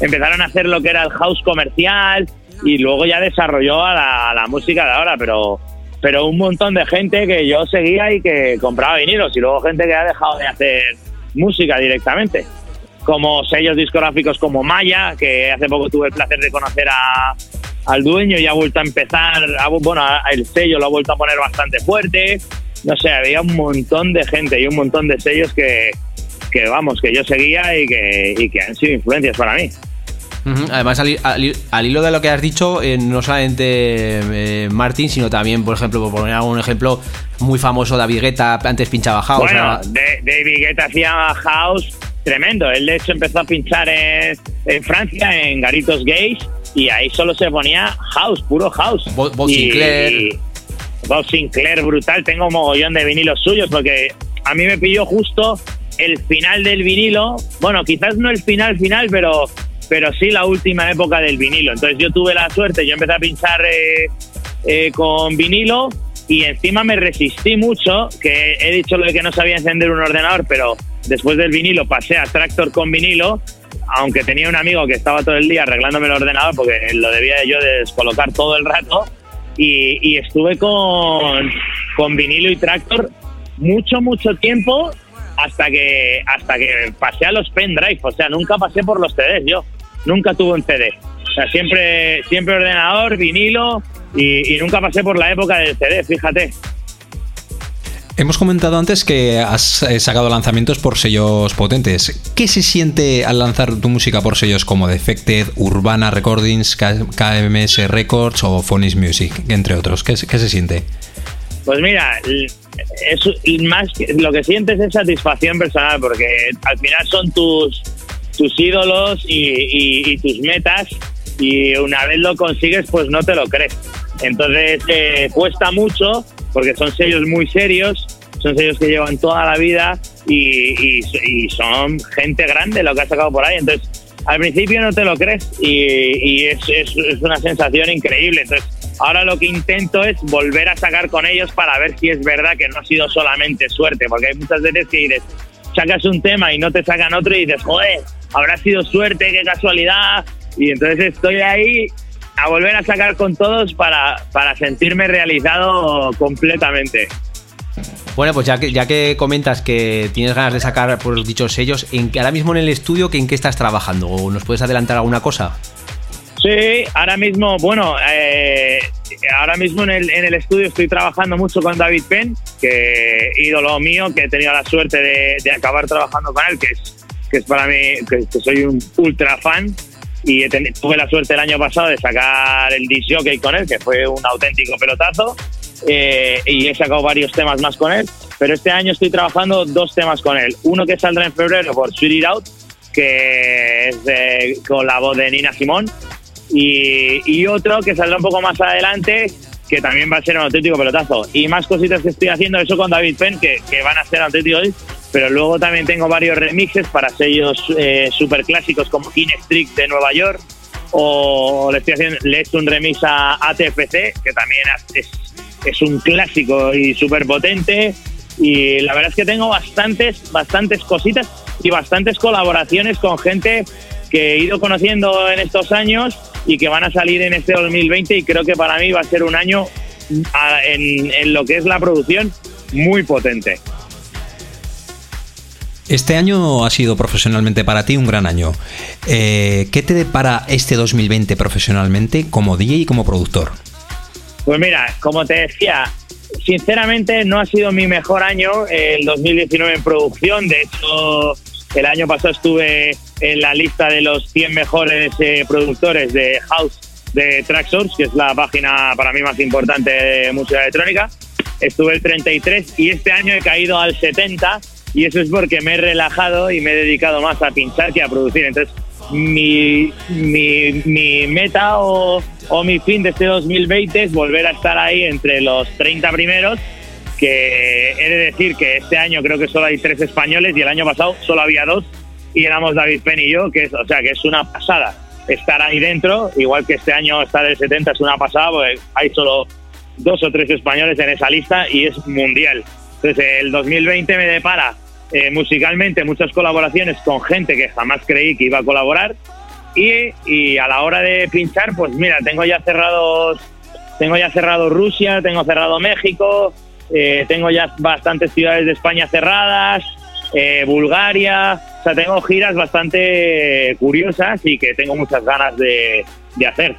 empezaron a hacer lo que era el house comercial, y luego ya desarrolló a la, música de ahora, pero pero un montón de gente que yo seguía y que compraba vinilos y luego gente que ha dejado de hacer música directamente. Como sellos discográficos como Maya, que hace poco tuve el placer de conocer a, al dueño y ha vuelto a empezar, bueno, el sello lo ha vuelto a poner bastante fuerte. no sé, había un montón de gente y un montón de sellos que, que vamos, que yo seguía y que, y que han sido influencias para mí. Además, al, al- al hilo de lo que has dicho, eh, no solamente eh, Martin, sino también, por ejemplo, por poner algún ejemplo, muy famoso David Guetta, antes pinchaba House. Bueno, David Guetta hacía house tremendo. Él de hecho empezó a pinchar en, en Francia, en Garitos Gays, y ahí solo se ponía house, puro house. Bob Y- Sinclair. y Bob Sinclair, brutal. Tengo un mogollón de vinilos suyos porque a mí me pilló justo el final del vinilo. Bueno, quizás no el final final, pero pero sí la última época del vinilo. Entonces yo tuve la suerte, yo empecé a pinchar eh, eh, con vinilo y encima me resistí mucho, que he dicho lo de que no sabía encender un ordenador, pero después del vinilo pasé a Tractor con vinilo, aunque tenía un amigo que estaba todo el día arreglándome el ordenador porque lo debía yo de descolocar todo el rato y, y estuve con, con vinilo y Tractor mucho, mucho tiempo hasta que hasta que pasé a los pendrive, o sea, nunca pasé por los CDs yo, nunca tuve un CD. O sea, siempre, siempre ordenador, vinilo y, nunca pasé por la época del CD, fíjate. Hemos comentado antes que has eh, sacado lanzamientos por sellos potentes. ¿Qué se siente al lanzar tu música por sellos como Defected, Urbana Recordings, KMS Records o Phonics Music, entre otros? ¿Qué, qué se siente? Pues mira, es más lo que sientes es satisfacción personal porque al final son tus tus ídolos y, tus metas y una vez lo consigues pues no te lo crees. Entonces eh, cuesta mucho porque son sellos muy serios, son sellos que llevan toda la vida y, son gente grande lo que ha sacado por ahí. Entonces al principio no te lo crees y, es- es una sensación increíble. Entonces, ahora lo que intento es volver a sacar con ellos para ver si es verdad que no ha sido solamente suerte, porque hay muchas veces que dices, sacas un tema y no te sacan otro y dices, joder, habrá sido suerte, qué casualidad. Y entonces estoy ahí a volver a sacar con todos para, para sentirme realizado completamente. Bueno, pues ya que, ya que comentas que tienes ganas de sacar por los dichos sellos, ¿en, qué- ahora mismo en el estudio, ¿que ¿en qué estás trabajando? ¿O nos puedes adelantar alguna cosa? Sí, ahora mismo, bueno, eh, ahora mismo en el, en el estudio estoy trabajando mucho con David Penn, que ídolo mío, que he tenido la suerte de, de acabar trabajando con él, que es, que es para mí, que, que soy un ultra fan. Y he teni- tuve la suerte el año pasado de sacar el disc jockey con él, que fue un auténtico pelotazo. eh, y he sacado varios temas más con él. Pero este año estoy trabajando dos temas con él. Uno que saldrá en febrero por Sweet It Out, que es de- con la voz de Nina Simón y, y otro que saldrá un poco más adelante que también va a ser un auténtico pelotazo. Y más cositas que estoy haciendo eso con David Penn que, que van a ser auténticos pero luego también tengo varios remixes para sellos eh, super clásicos como King Street de Nueva York o le estoy haciendo le he hecho un remix a ATFC que también es, es un clásico y súper potente y la verdad es que tengo bastantes bastantes cositas y bastantes colaboraciones con gente que he ido conociendo en estos años y que van a salir en este 2020 y creo que para mí va a ser un año en lo que es la producción muy potente. Este año ha sido profesionalmente para ti un gran año. Eh, ¿Qué te depara este 2020 profesionalmente como DJ y como productor? Pues mira, como te decía, sinceramente no ha sido mi mejor año el 2019 en producción. De hecho, el año pasado estuve en la lista de los 100 mejores eh, productores de House de Tracksource, que es la página para mí más importante de música electrónica. Estuve el 33 y este año he caído al 70 y eso es porque me he relajado y me he dedicado más a pinchar que a producir. Entonces, mi, mi, mi meta o, o mi fin de este 2020 es volver a estar ahí entre los 30 primeros, que he de decir que este año creo que solo hay tres españoles y el año pasado solo había dos. Y éramos David Penn y yo, que es, o sea, que es una pasada estar ahí dentro, igual que este año estar el 70 es una pasada, porque hay solo dos o tres españoles en esa lista y es mundial. Entonces el 2020 me depara eh, musicalmente muchas colaboraciones con gente que jamás creí que iba a colaborar. Y, y a la hora de pinchar, pues mira, tengo ya cerrados, tengo ya cerrado Rusia, tengo cerrado México, eh, tengo ya bastantes ciudades de España cerradas, eh, Bulgaria, o sea, tengo giras bastante curiosas y que tengo muchas ganas de, de hacer.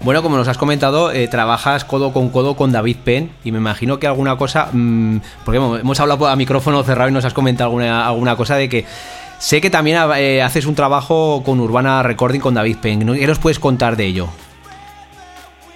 Bueno, como nos has comentado, eh, trabajas codo con codo con David Penn y me imagino que alguna cosa, mm, porque hemos, hablado a micrófono cerrado y nos has comentado alguna, alguna cosa de que sé que también eh, haces un trabajo con Urbana Recording con David Penn. ¿Qué nos puedes contar de ello?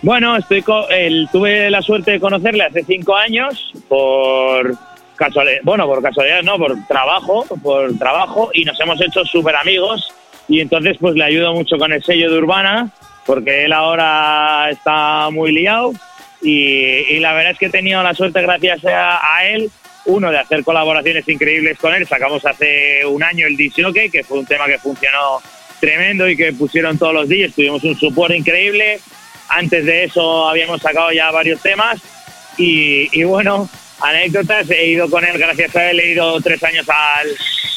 Bueno, estoy el- tuve la suerte de conocerle hace cinco años por casualidad, bueno, por casualidad no, por trabajo, por trabajo y nos hemos hecho súper amigos y entonces pues le ayudo mucho con el sello de Urbana porque él ahora está muy liado y, y la verdad es que he tenido la suerte gracias a, a él, uno de hacer colaboraciones increíbles con él, sacamos hace un año el Disjockey, que fue un tema que funcionó tremendo y que pusieron todos los días, tuvimos un support increíble, antes de eso habíamos sacado ya varios temas y, y bueno, anécdotas, he ido con él, gracias a él he ido tres años al,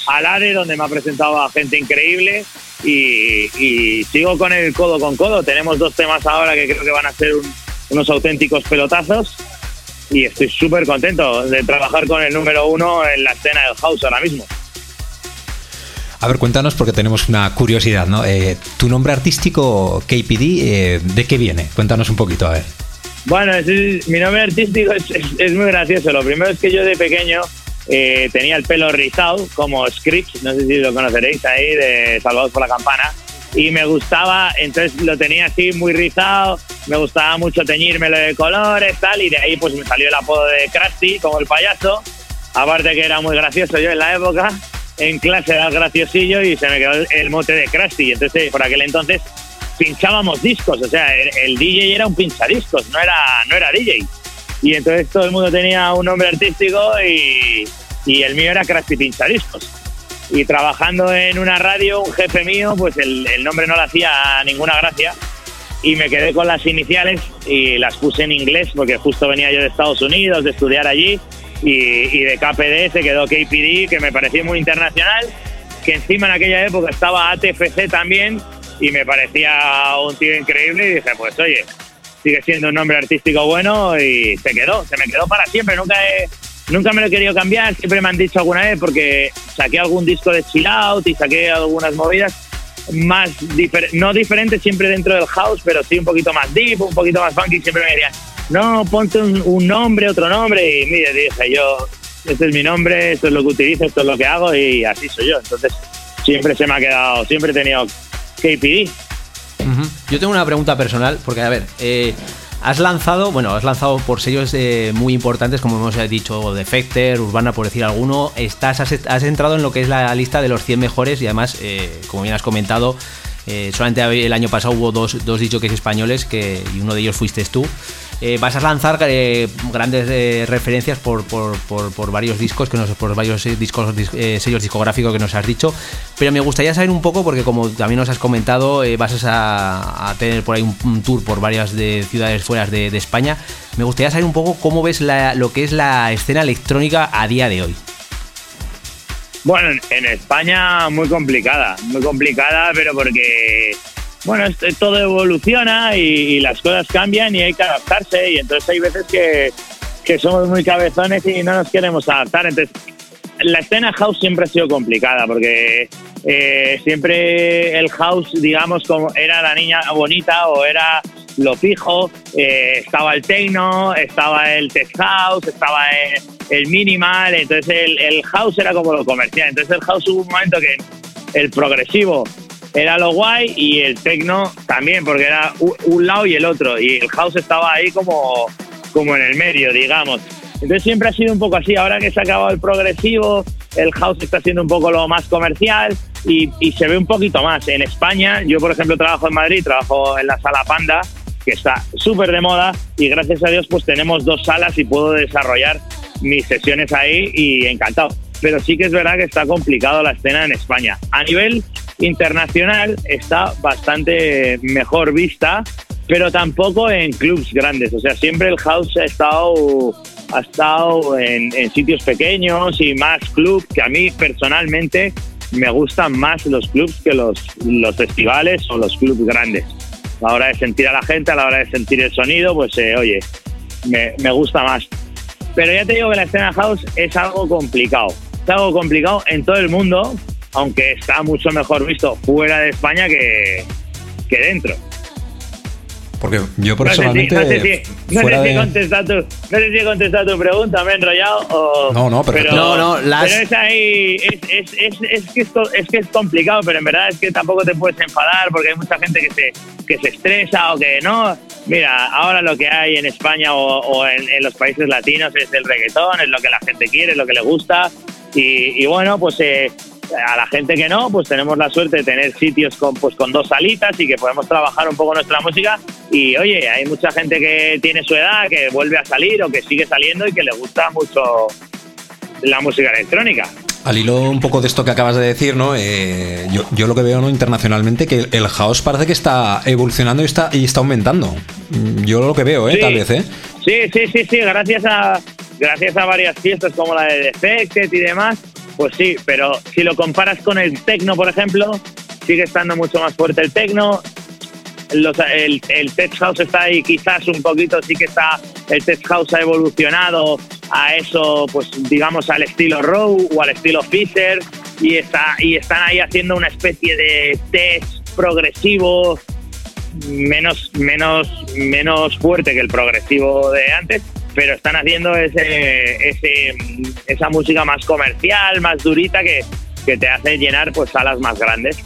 al ARE donde me ha presentado a gente increíble y, y sigo con el codo con codo. Tenemos dos temas ahora que creo que van a ser un- unos auténticos pelotazos y estoy súper contento de trabajar con el número uno en la escena del house ahora mismo. A ver, cuéntanos porque tenemos una curiosidad, ¿no? Eh, tu nombre artístico KPD, eh, ¿de qué viene? Cuéntanos un poquito, a ver. Bueno, es- es- mi nombre artístico es, es- muy gracioso. Lo primero es que yo de pequeño eh, tenía el pelo rizado, como Scripps, no sé si lo conoceréis ahí, de Salvados por la Campana. Y me gustaba, entonces lo tenía así muy rizado, me gustaba mucho teñírmelo de colores, tal, y de ahí pues me salió el apodo de Krusty, como el payaso. Aparte que era muy gracioso yo en la época, en clase era el graciosillo y se me quedó el, el mote de Krusty. Entonces, por aquel entonces pinchábamos discos, o sea, el, el DJ era un pinchadiscos, no era, no era DJ. Y entonces todo el mundo tenía un nombre artístico y, y el mío era Krusty Pinchadiscos. Y trabajando en una radio, un jefe mío, pues el, el nombre no le hacía ninguna gracia y me quedé con las iniciales y las puse en inglés porque justo venía yo de Estados Unidos de estudiar allí y, y de KPD se quedó KPD que me pareció muy internacional que encima en aquella época estaba ATFC también y me parecía un tío increíble y dije pues oye sigue siendo un nombre artístico bueno y se quedó se me quedó para siempre nunca he, nunca me lo he querido cambiar siempre me han dicho alguna vez porque saqué algún disco de chill out y saqué algunas movidas más difer- no diferente siempre dentro del house, pero sí un poquito más deep, un poquito más funky. Siempre me decían, no, ponte un, nombre, otro nombre. Y mire, dije yo, este es mi nombre, esto es lo que utilizo, esto es lo que hago y así soy yo. Entonces, siempre se me ha quedado, siempre he tenido KPD. Ujú. Yo tengo una pregunta personal, porque a ver, eh, has lanzado, bueno, has lanzado por sellos eh, muy importantes, como hemos dicho, Defector, Urbana, por decir alguno. Estás, has, entrado en lo que es la lista de los 100 mejores y además, eh, como bien has comentado, solamente el año pasado hubo dos, dos dichos españoles que, y uno de ellos fuiste tú. Eh, vas a lanzar eh, grandes eh, referencias por, por, por- varios discos, que nos, por varios discos, dis- sellos discográficos que nos has dicho. Pero me gustaría saber un poco, porque como también nos has comentado, vas a, tener por ahí un, tour por varias de ciudades fuera de, España. Me gustaría saber un poco cómo ves lo que es la escena electrónica a día de hoy. Bueno, en, en España muy complicada, muy complicada, pero porque, bueno, todo evoluciona y, y las cosas cambian y hay que adaptarse y entonces hay veces que, que somos muy cabezones y no nos queremos adaptar. Entonces, la escena house siempre ha sido complicada porque eh, siempre el house, digamos, como era la niña bonita o era lo fijo, eh, estaba el techno, estaba el tech house, estaba el, el minimal, entonces el, el house era como lo comercial. Entonces el house hubo un momento que el progresivo era lo guay y el techno también, porque era un lado y el otro, y el house estaba ahí como, como en el medio, digamos. Entonces siempre ha sido un poco así. Ahora que se ha acabado el progresivo, el house está siendo un poco lo más comercial y, y se ve un poquito más. En España, yo por ejemplo trabajo en Madrid, trabajo en la sala Panda, que está súper de moda y gracias a Dios pues tenemos dos salas y puedo desarrollar mis sesiones ahí y encantado. Pero sí que es verdad que está complicado la escena en España. A nivel internacional está bastante mejor vista, pero tampoco en clubs grandes. O sea, siempre el house ha estado, ha estado en, sitios pequeños y más clubs que a mí personalmente me gustan más los clubs que los, los festivales o los clubs grandes. A la hora de sentir a la gente, a la hora de sentir el sonido, pues eh, oye, me, me gusta más. Pero ya te digo que la escena house es algo complicado. Es algo complicado en todo el mundo, aunque está mucho mejor visto fuera de España que, que dentro. Porque yo No sé si, personalmente. no sé si, no sé si he de- contestado tu, no sé si he contestado tu pregunta, me he enrollado o... No, no, perfecto. pero, No, no, las- pero es ahí, es, es, es, es que esto, es que es complicado, pero en verdad es que tampoco te puedes enfadar porque hay mucha gente que se, que se estresa o que no. Mira, ahora lo que hay en España o, o en, en los países latinos es el reggaetón, es lo que la gente quiere, es lo que le gusta y, y bueno, pues eh, a la gente que no, pues tenemos la suerte de tener sitios con, pues, con dos salitas y que podemos trabajar un poco nuestra música. Y oye, hay mucha gente que tiene su edad, que vuelve a salir o que sigue saliendo y que le gusta mucho la música electrónica. Al hilo un poco de esto que acabas de decir, ¿no? Eh, yo, yo lo que veo ¿no? internacionalmente que el house parece que está evolucionando y está, y está aumentando. Mm, Yo lo que veo, ¿eh? Sí. Tal vez, ¿eh? Sí, sí, sí, sí, gracias a, gracias a varias fiestas como la de Defected y demás, pues sí, pero si lo comparas con el techno, por ejemplo, sigue estando mucho más fuerte el techno. Los- el, el tech house está ahí quizás un poquito, sí que está, el tech house ha evolucionado a eso, pues digamos al estilo Row o al estilo Fisher y, está, y están ahí haciendo una especie de tech progresivo menos, menos, menos fuerte que el progresivo de antes, pero están haciendo ese, ese, esa música más comercial, más durita que, que te hace llenar pues salas más grandes.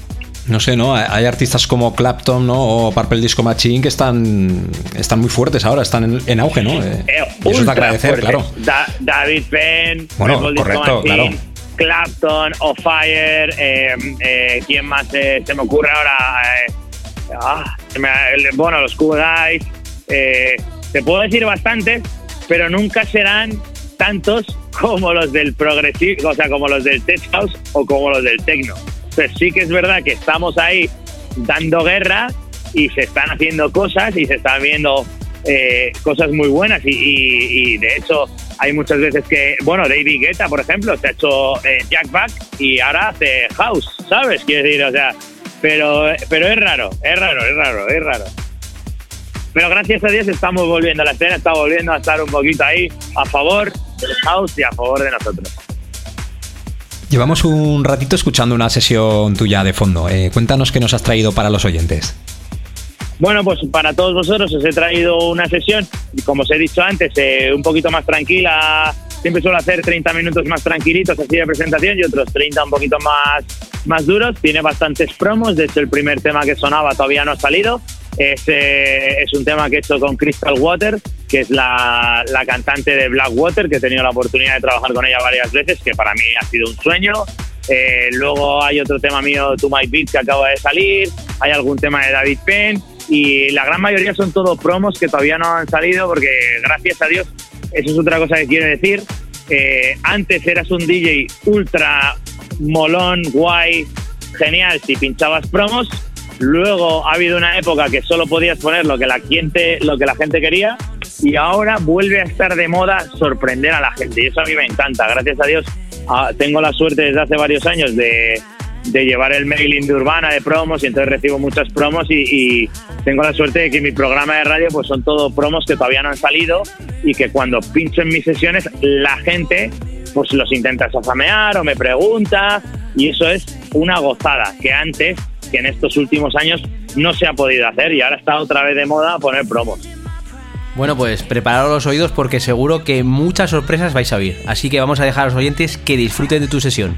No sé, ¿no? Hay artistas como Clapton, ¿no? O Purple Disco Machine que están, están muy fuertes ahora, están en, en auge, ¿no? Eh, Eh, y eso es de agradecer, claro. Da- David Penn, Bueno, Purple Disco correcto, Machine, claro. Clapton, O Fire, eh, eh, ¿quién más eh, se me ocurre ahora? Eh, ah, bueno, los Cool Guys. eh, te puedo decir bastantes, pero nunca serán tantos como los del progresivo, o sea, como los del tech house o como los del techno. Entonces sí que es verdad que estamos ahí dando guerra y se están haciendo cosas y se están viendo eh, cosas muy buenas y, y- y, de hecho hay muchas veces que, bueno, David Guetta, por ejemplo, se ha hecho eh, Jack Back y ahora hace House, ¿sabes? Quiero decir, o sea, pero, pero es raro, es raro, es raro, es raro. Pero gracias a Dios estamos volviendo a la escena, está volviendo a estar un poquito ahí a favor del House y a favor de nosotros. Llevamos un ratito escuchando una sesión tuya de fondo. Eh, cuéntanos qué nos has traído para los oyentes. Bueno, pues para todos vosotros os he traído una sesión, como os he dicho antes, eh, un poquito más tranquila. Siempre suelo hacer 30 minutos más tranquilitos así de presentación y otros 30 un poquito más, más duros. Tiene bastantes promos, de hecho el primer tema que sonaba todavía no ha salido. Es, eh, es un tema que he hecho con Crystal Water, que es la, la cantante de Blackwater, que he tenido la oportunidad de trabajar con ella varias veces, que para mí ha sido un sueño. Eh, luego hay otro tema mío, To My Beat, que acaba de salir. Hay algún tema de David Penn. Y la gran mayoría son todo promos que todavía no han salido porque, gracias a Dios, eso es otra cosa que quiero decir. eh, antes eras un DJ ultra molón, guay, genial si pinchabas promos. Luego ha habido una época que solo podías poner lo que la gente, lo que la gente quería y ahora vuelve a estar de moda sorprender a la gente y eso a mí me encanta. Gracias a Dios ah, tengo la suerte desde hace varios años de, llevar el mailing de Urbana de promos y entonces recibo muchas promos y, y tengo la suerte de que mi programa de radio pues son todo promos que todavía no han salido y que cuando pincho en mis sesiones la gente pues los intenta safamear o me pregunta y eso es una gozada que antes, que en estos últimos años no se ha podido hacer y ahora está otra vez de moda poner promos. Bueno, pues prepararos los oídos porque seguro que muchas sorpresas vais a oír. Así que vamos a dejar a los oyentes que disfruten de tu sesión.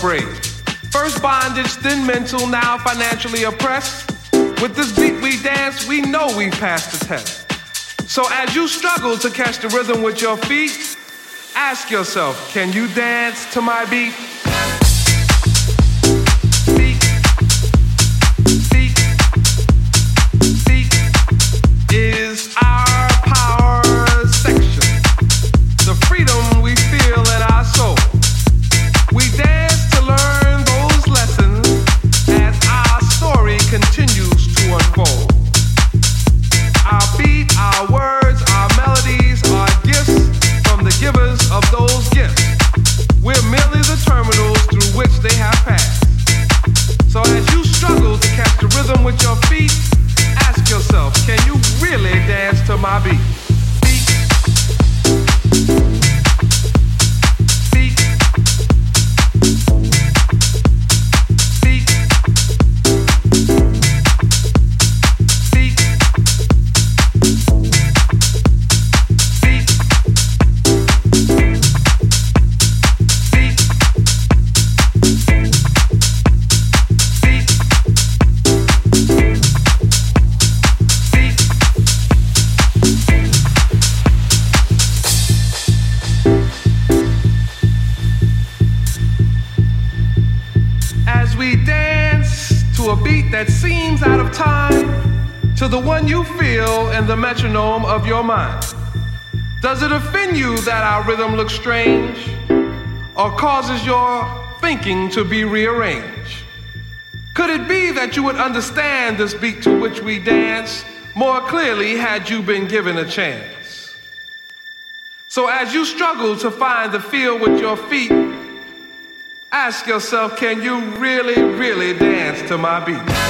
Brave. First bondage, then mental, now financially oppressed. With this beat we dance, we know we've passed the test. So as you struggle to catch the rhythm with your feet, Ask yourself, can you dance to my beat? Dance in the metronome of your mind. Does it offend you that our rhythm looks strange or causes your thinking to be rearranged? Could it be that you would understand this beat to which we dance more clearly had you been given a chance? So as you struggle to find the feel with your feet, ask yourself, can you really, really dance to my? Beat.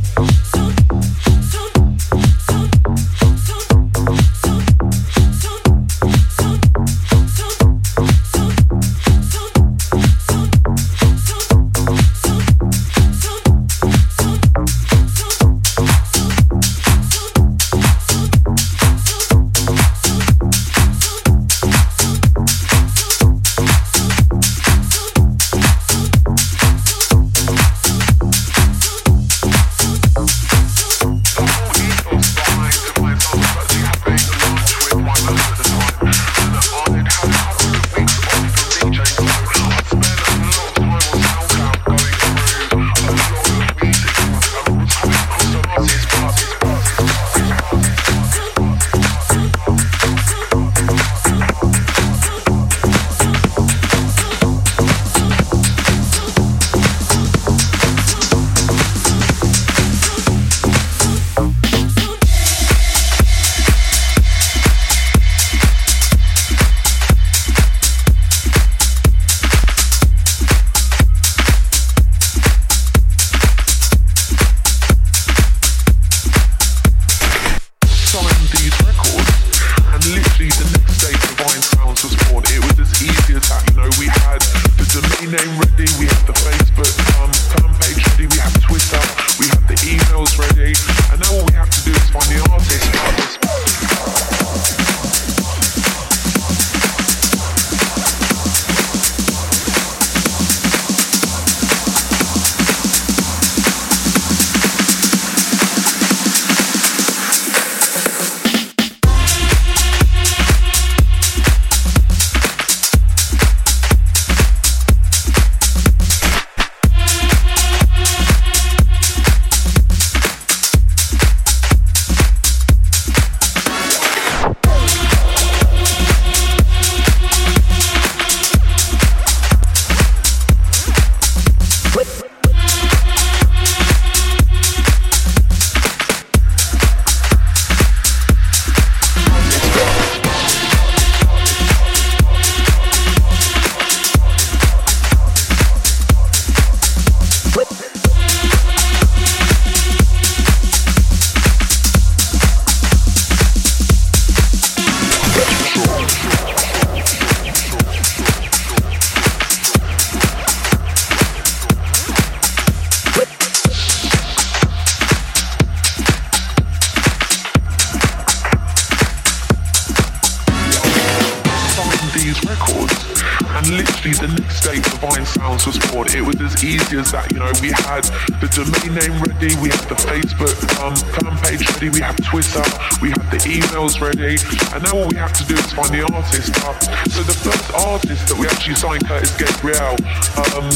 Actually, the next day, Divine Sounds was born. It was as easy as that, you know. We had the domain name ready, we had the Facebook um, fan page ready, we had Twitter, we had the emails ready, and now all we have to do is find the artist. Uh, so the first artist that we actually signed, Curtis Gabriel, um,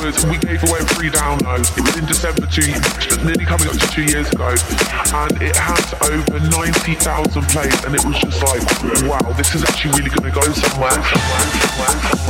was we gave away a free download. It was in December two years, nearly coming up to two years ago, and it had over 90,000 plays, and it was just like, wow, this is actually really going to go somewhere, somewhere, somewhere. somewhere.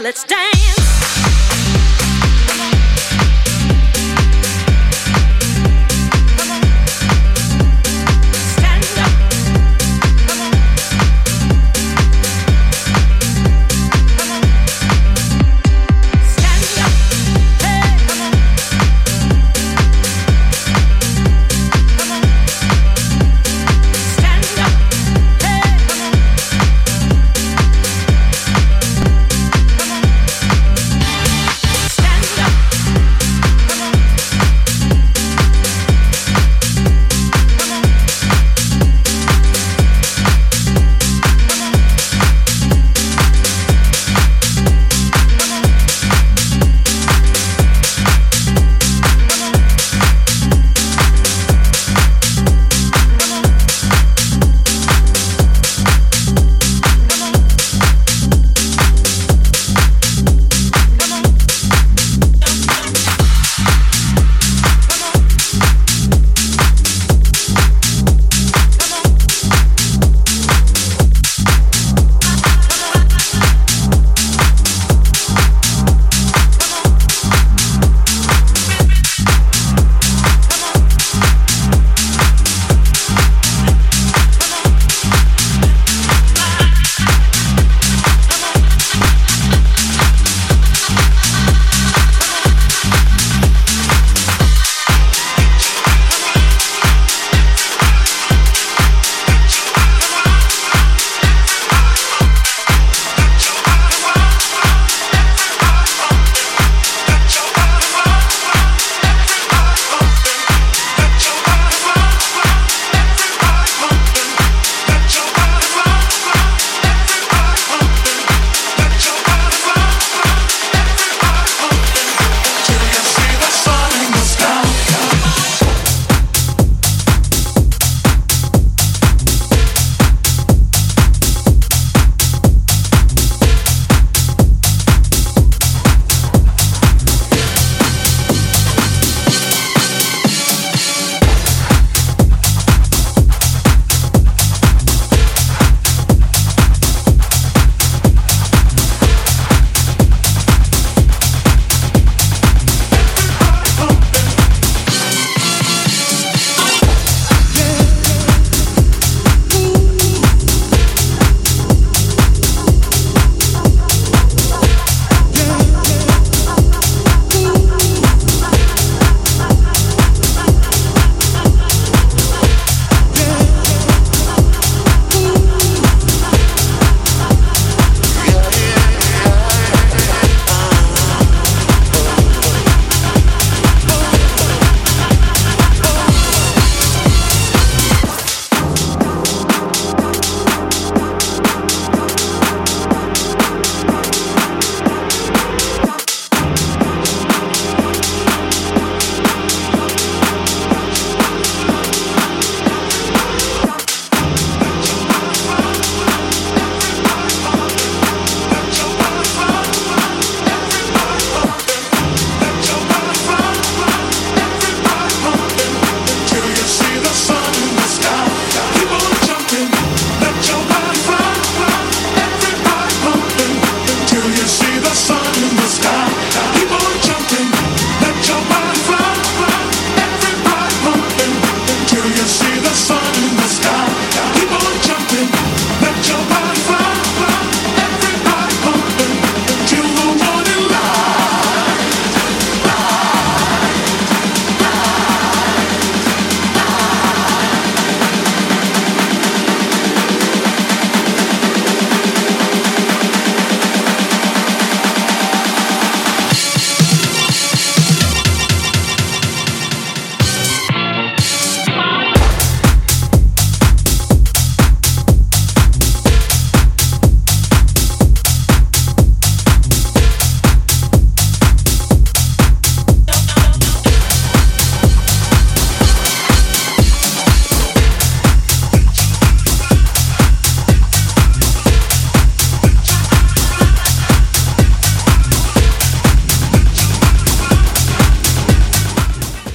let's dance.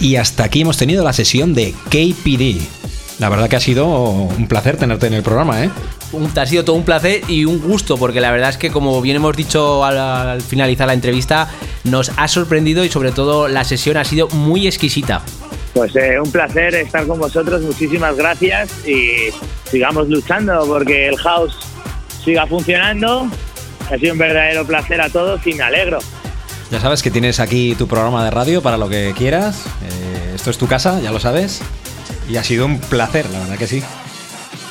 Y hasta aquí hemos tenido la sesión de KPD. La verdad que ha sido un placer tenerte en el programa, ¿eh? Un, ha sido todo un placer y un gusto, porque la verdad es que, como bien hemos dicho al, al finalizar la entrevista, nos ha sorprendido y sobre todo la sesión ha sido muy exquisita. Pues eh, un placer estar con vosotros, muchísimas gracias y sigamos luchando porque el house siga funcionando. Ha sido un verdadero placer a todos y me alegro. Ya sabes que tienes aquí tu programa de radio para lo que quieras. Esto es tu casa, ya lo sabes. Y ha sido un placer, la verdad que sí.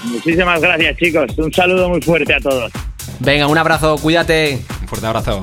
Muchísimas gracias chicos, un saludo muy fuerte a todos. Venga, un abrazo, cuídate. Un fuerte abrazo.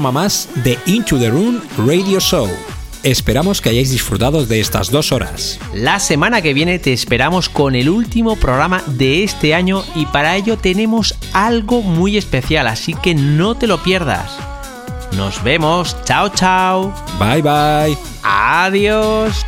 Programa más de Into the Room Radio Show. Esperamos que hayáis disfrutado de estas dos horas. La semana que viene te esperamos con el último programa de este año y para ello tenemos algo muy especial, así que no te lo pierdas. Nos vemos, chao chao. Bye bye. Adiós.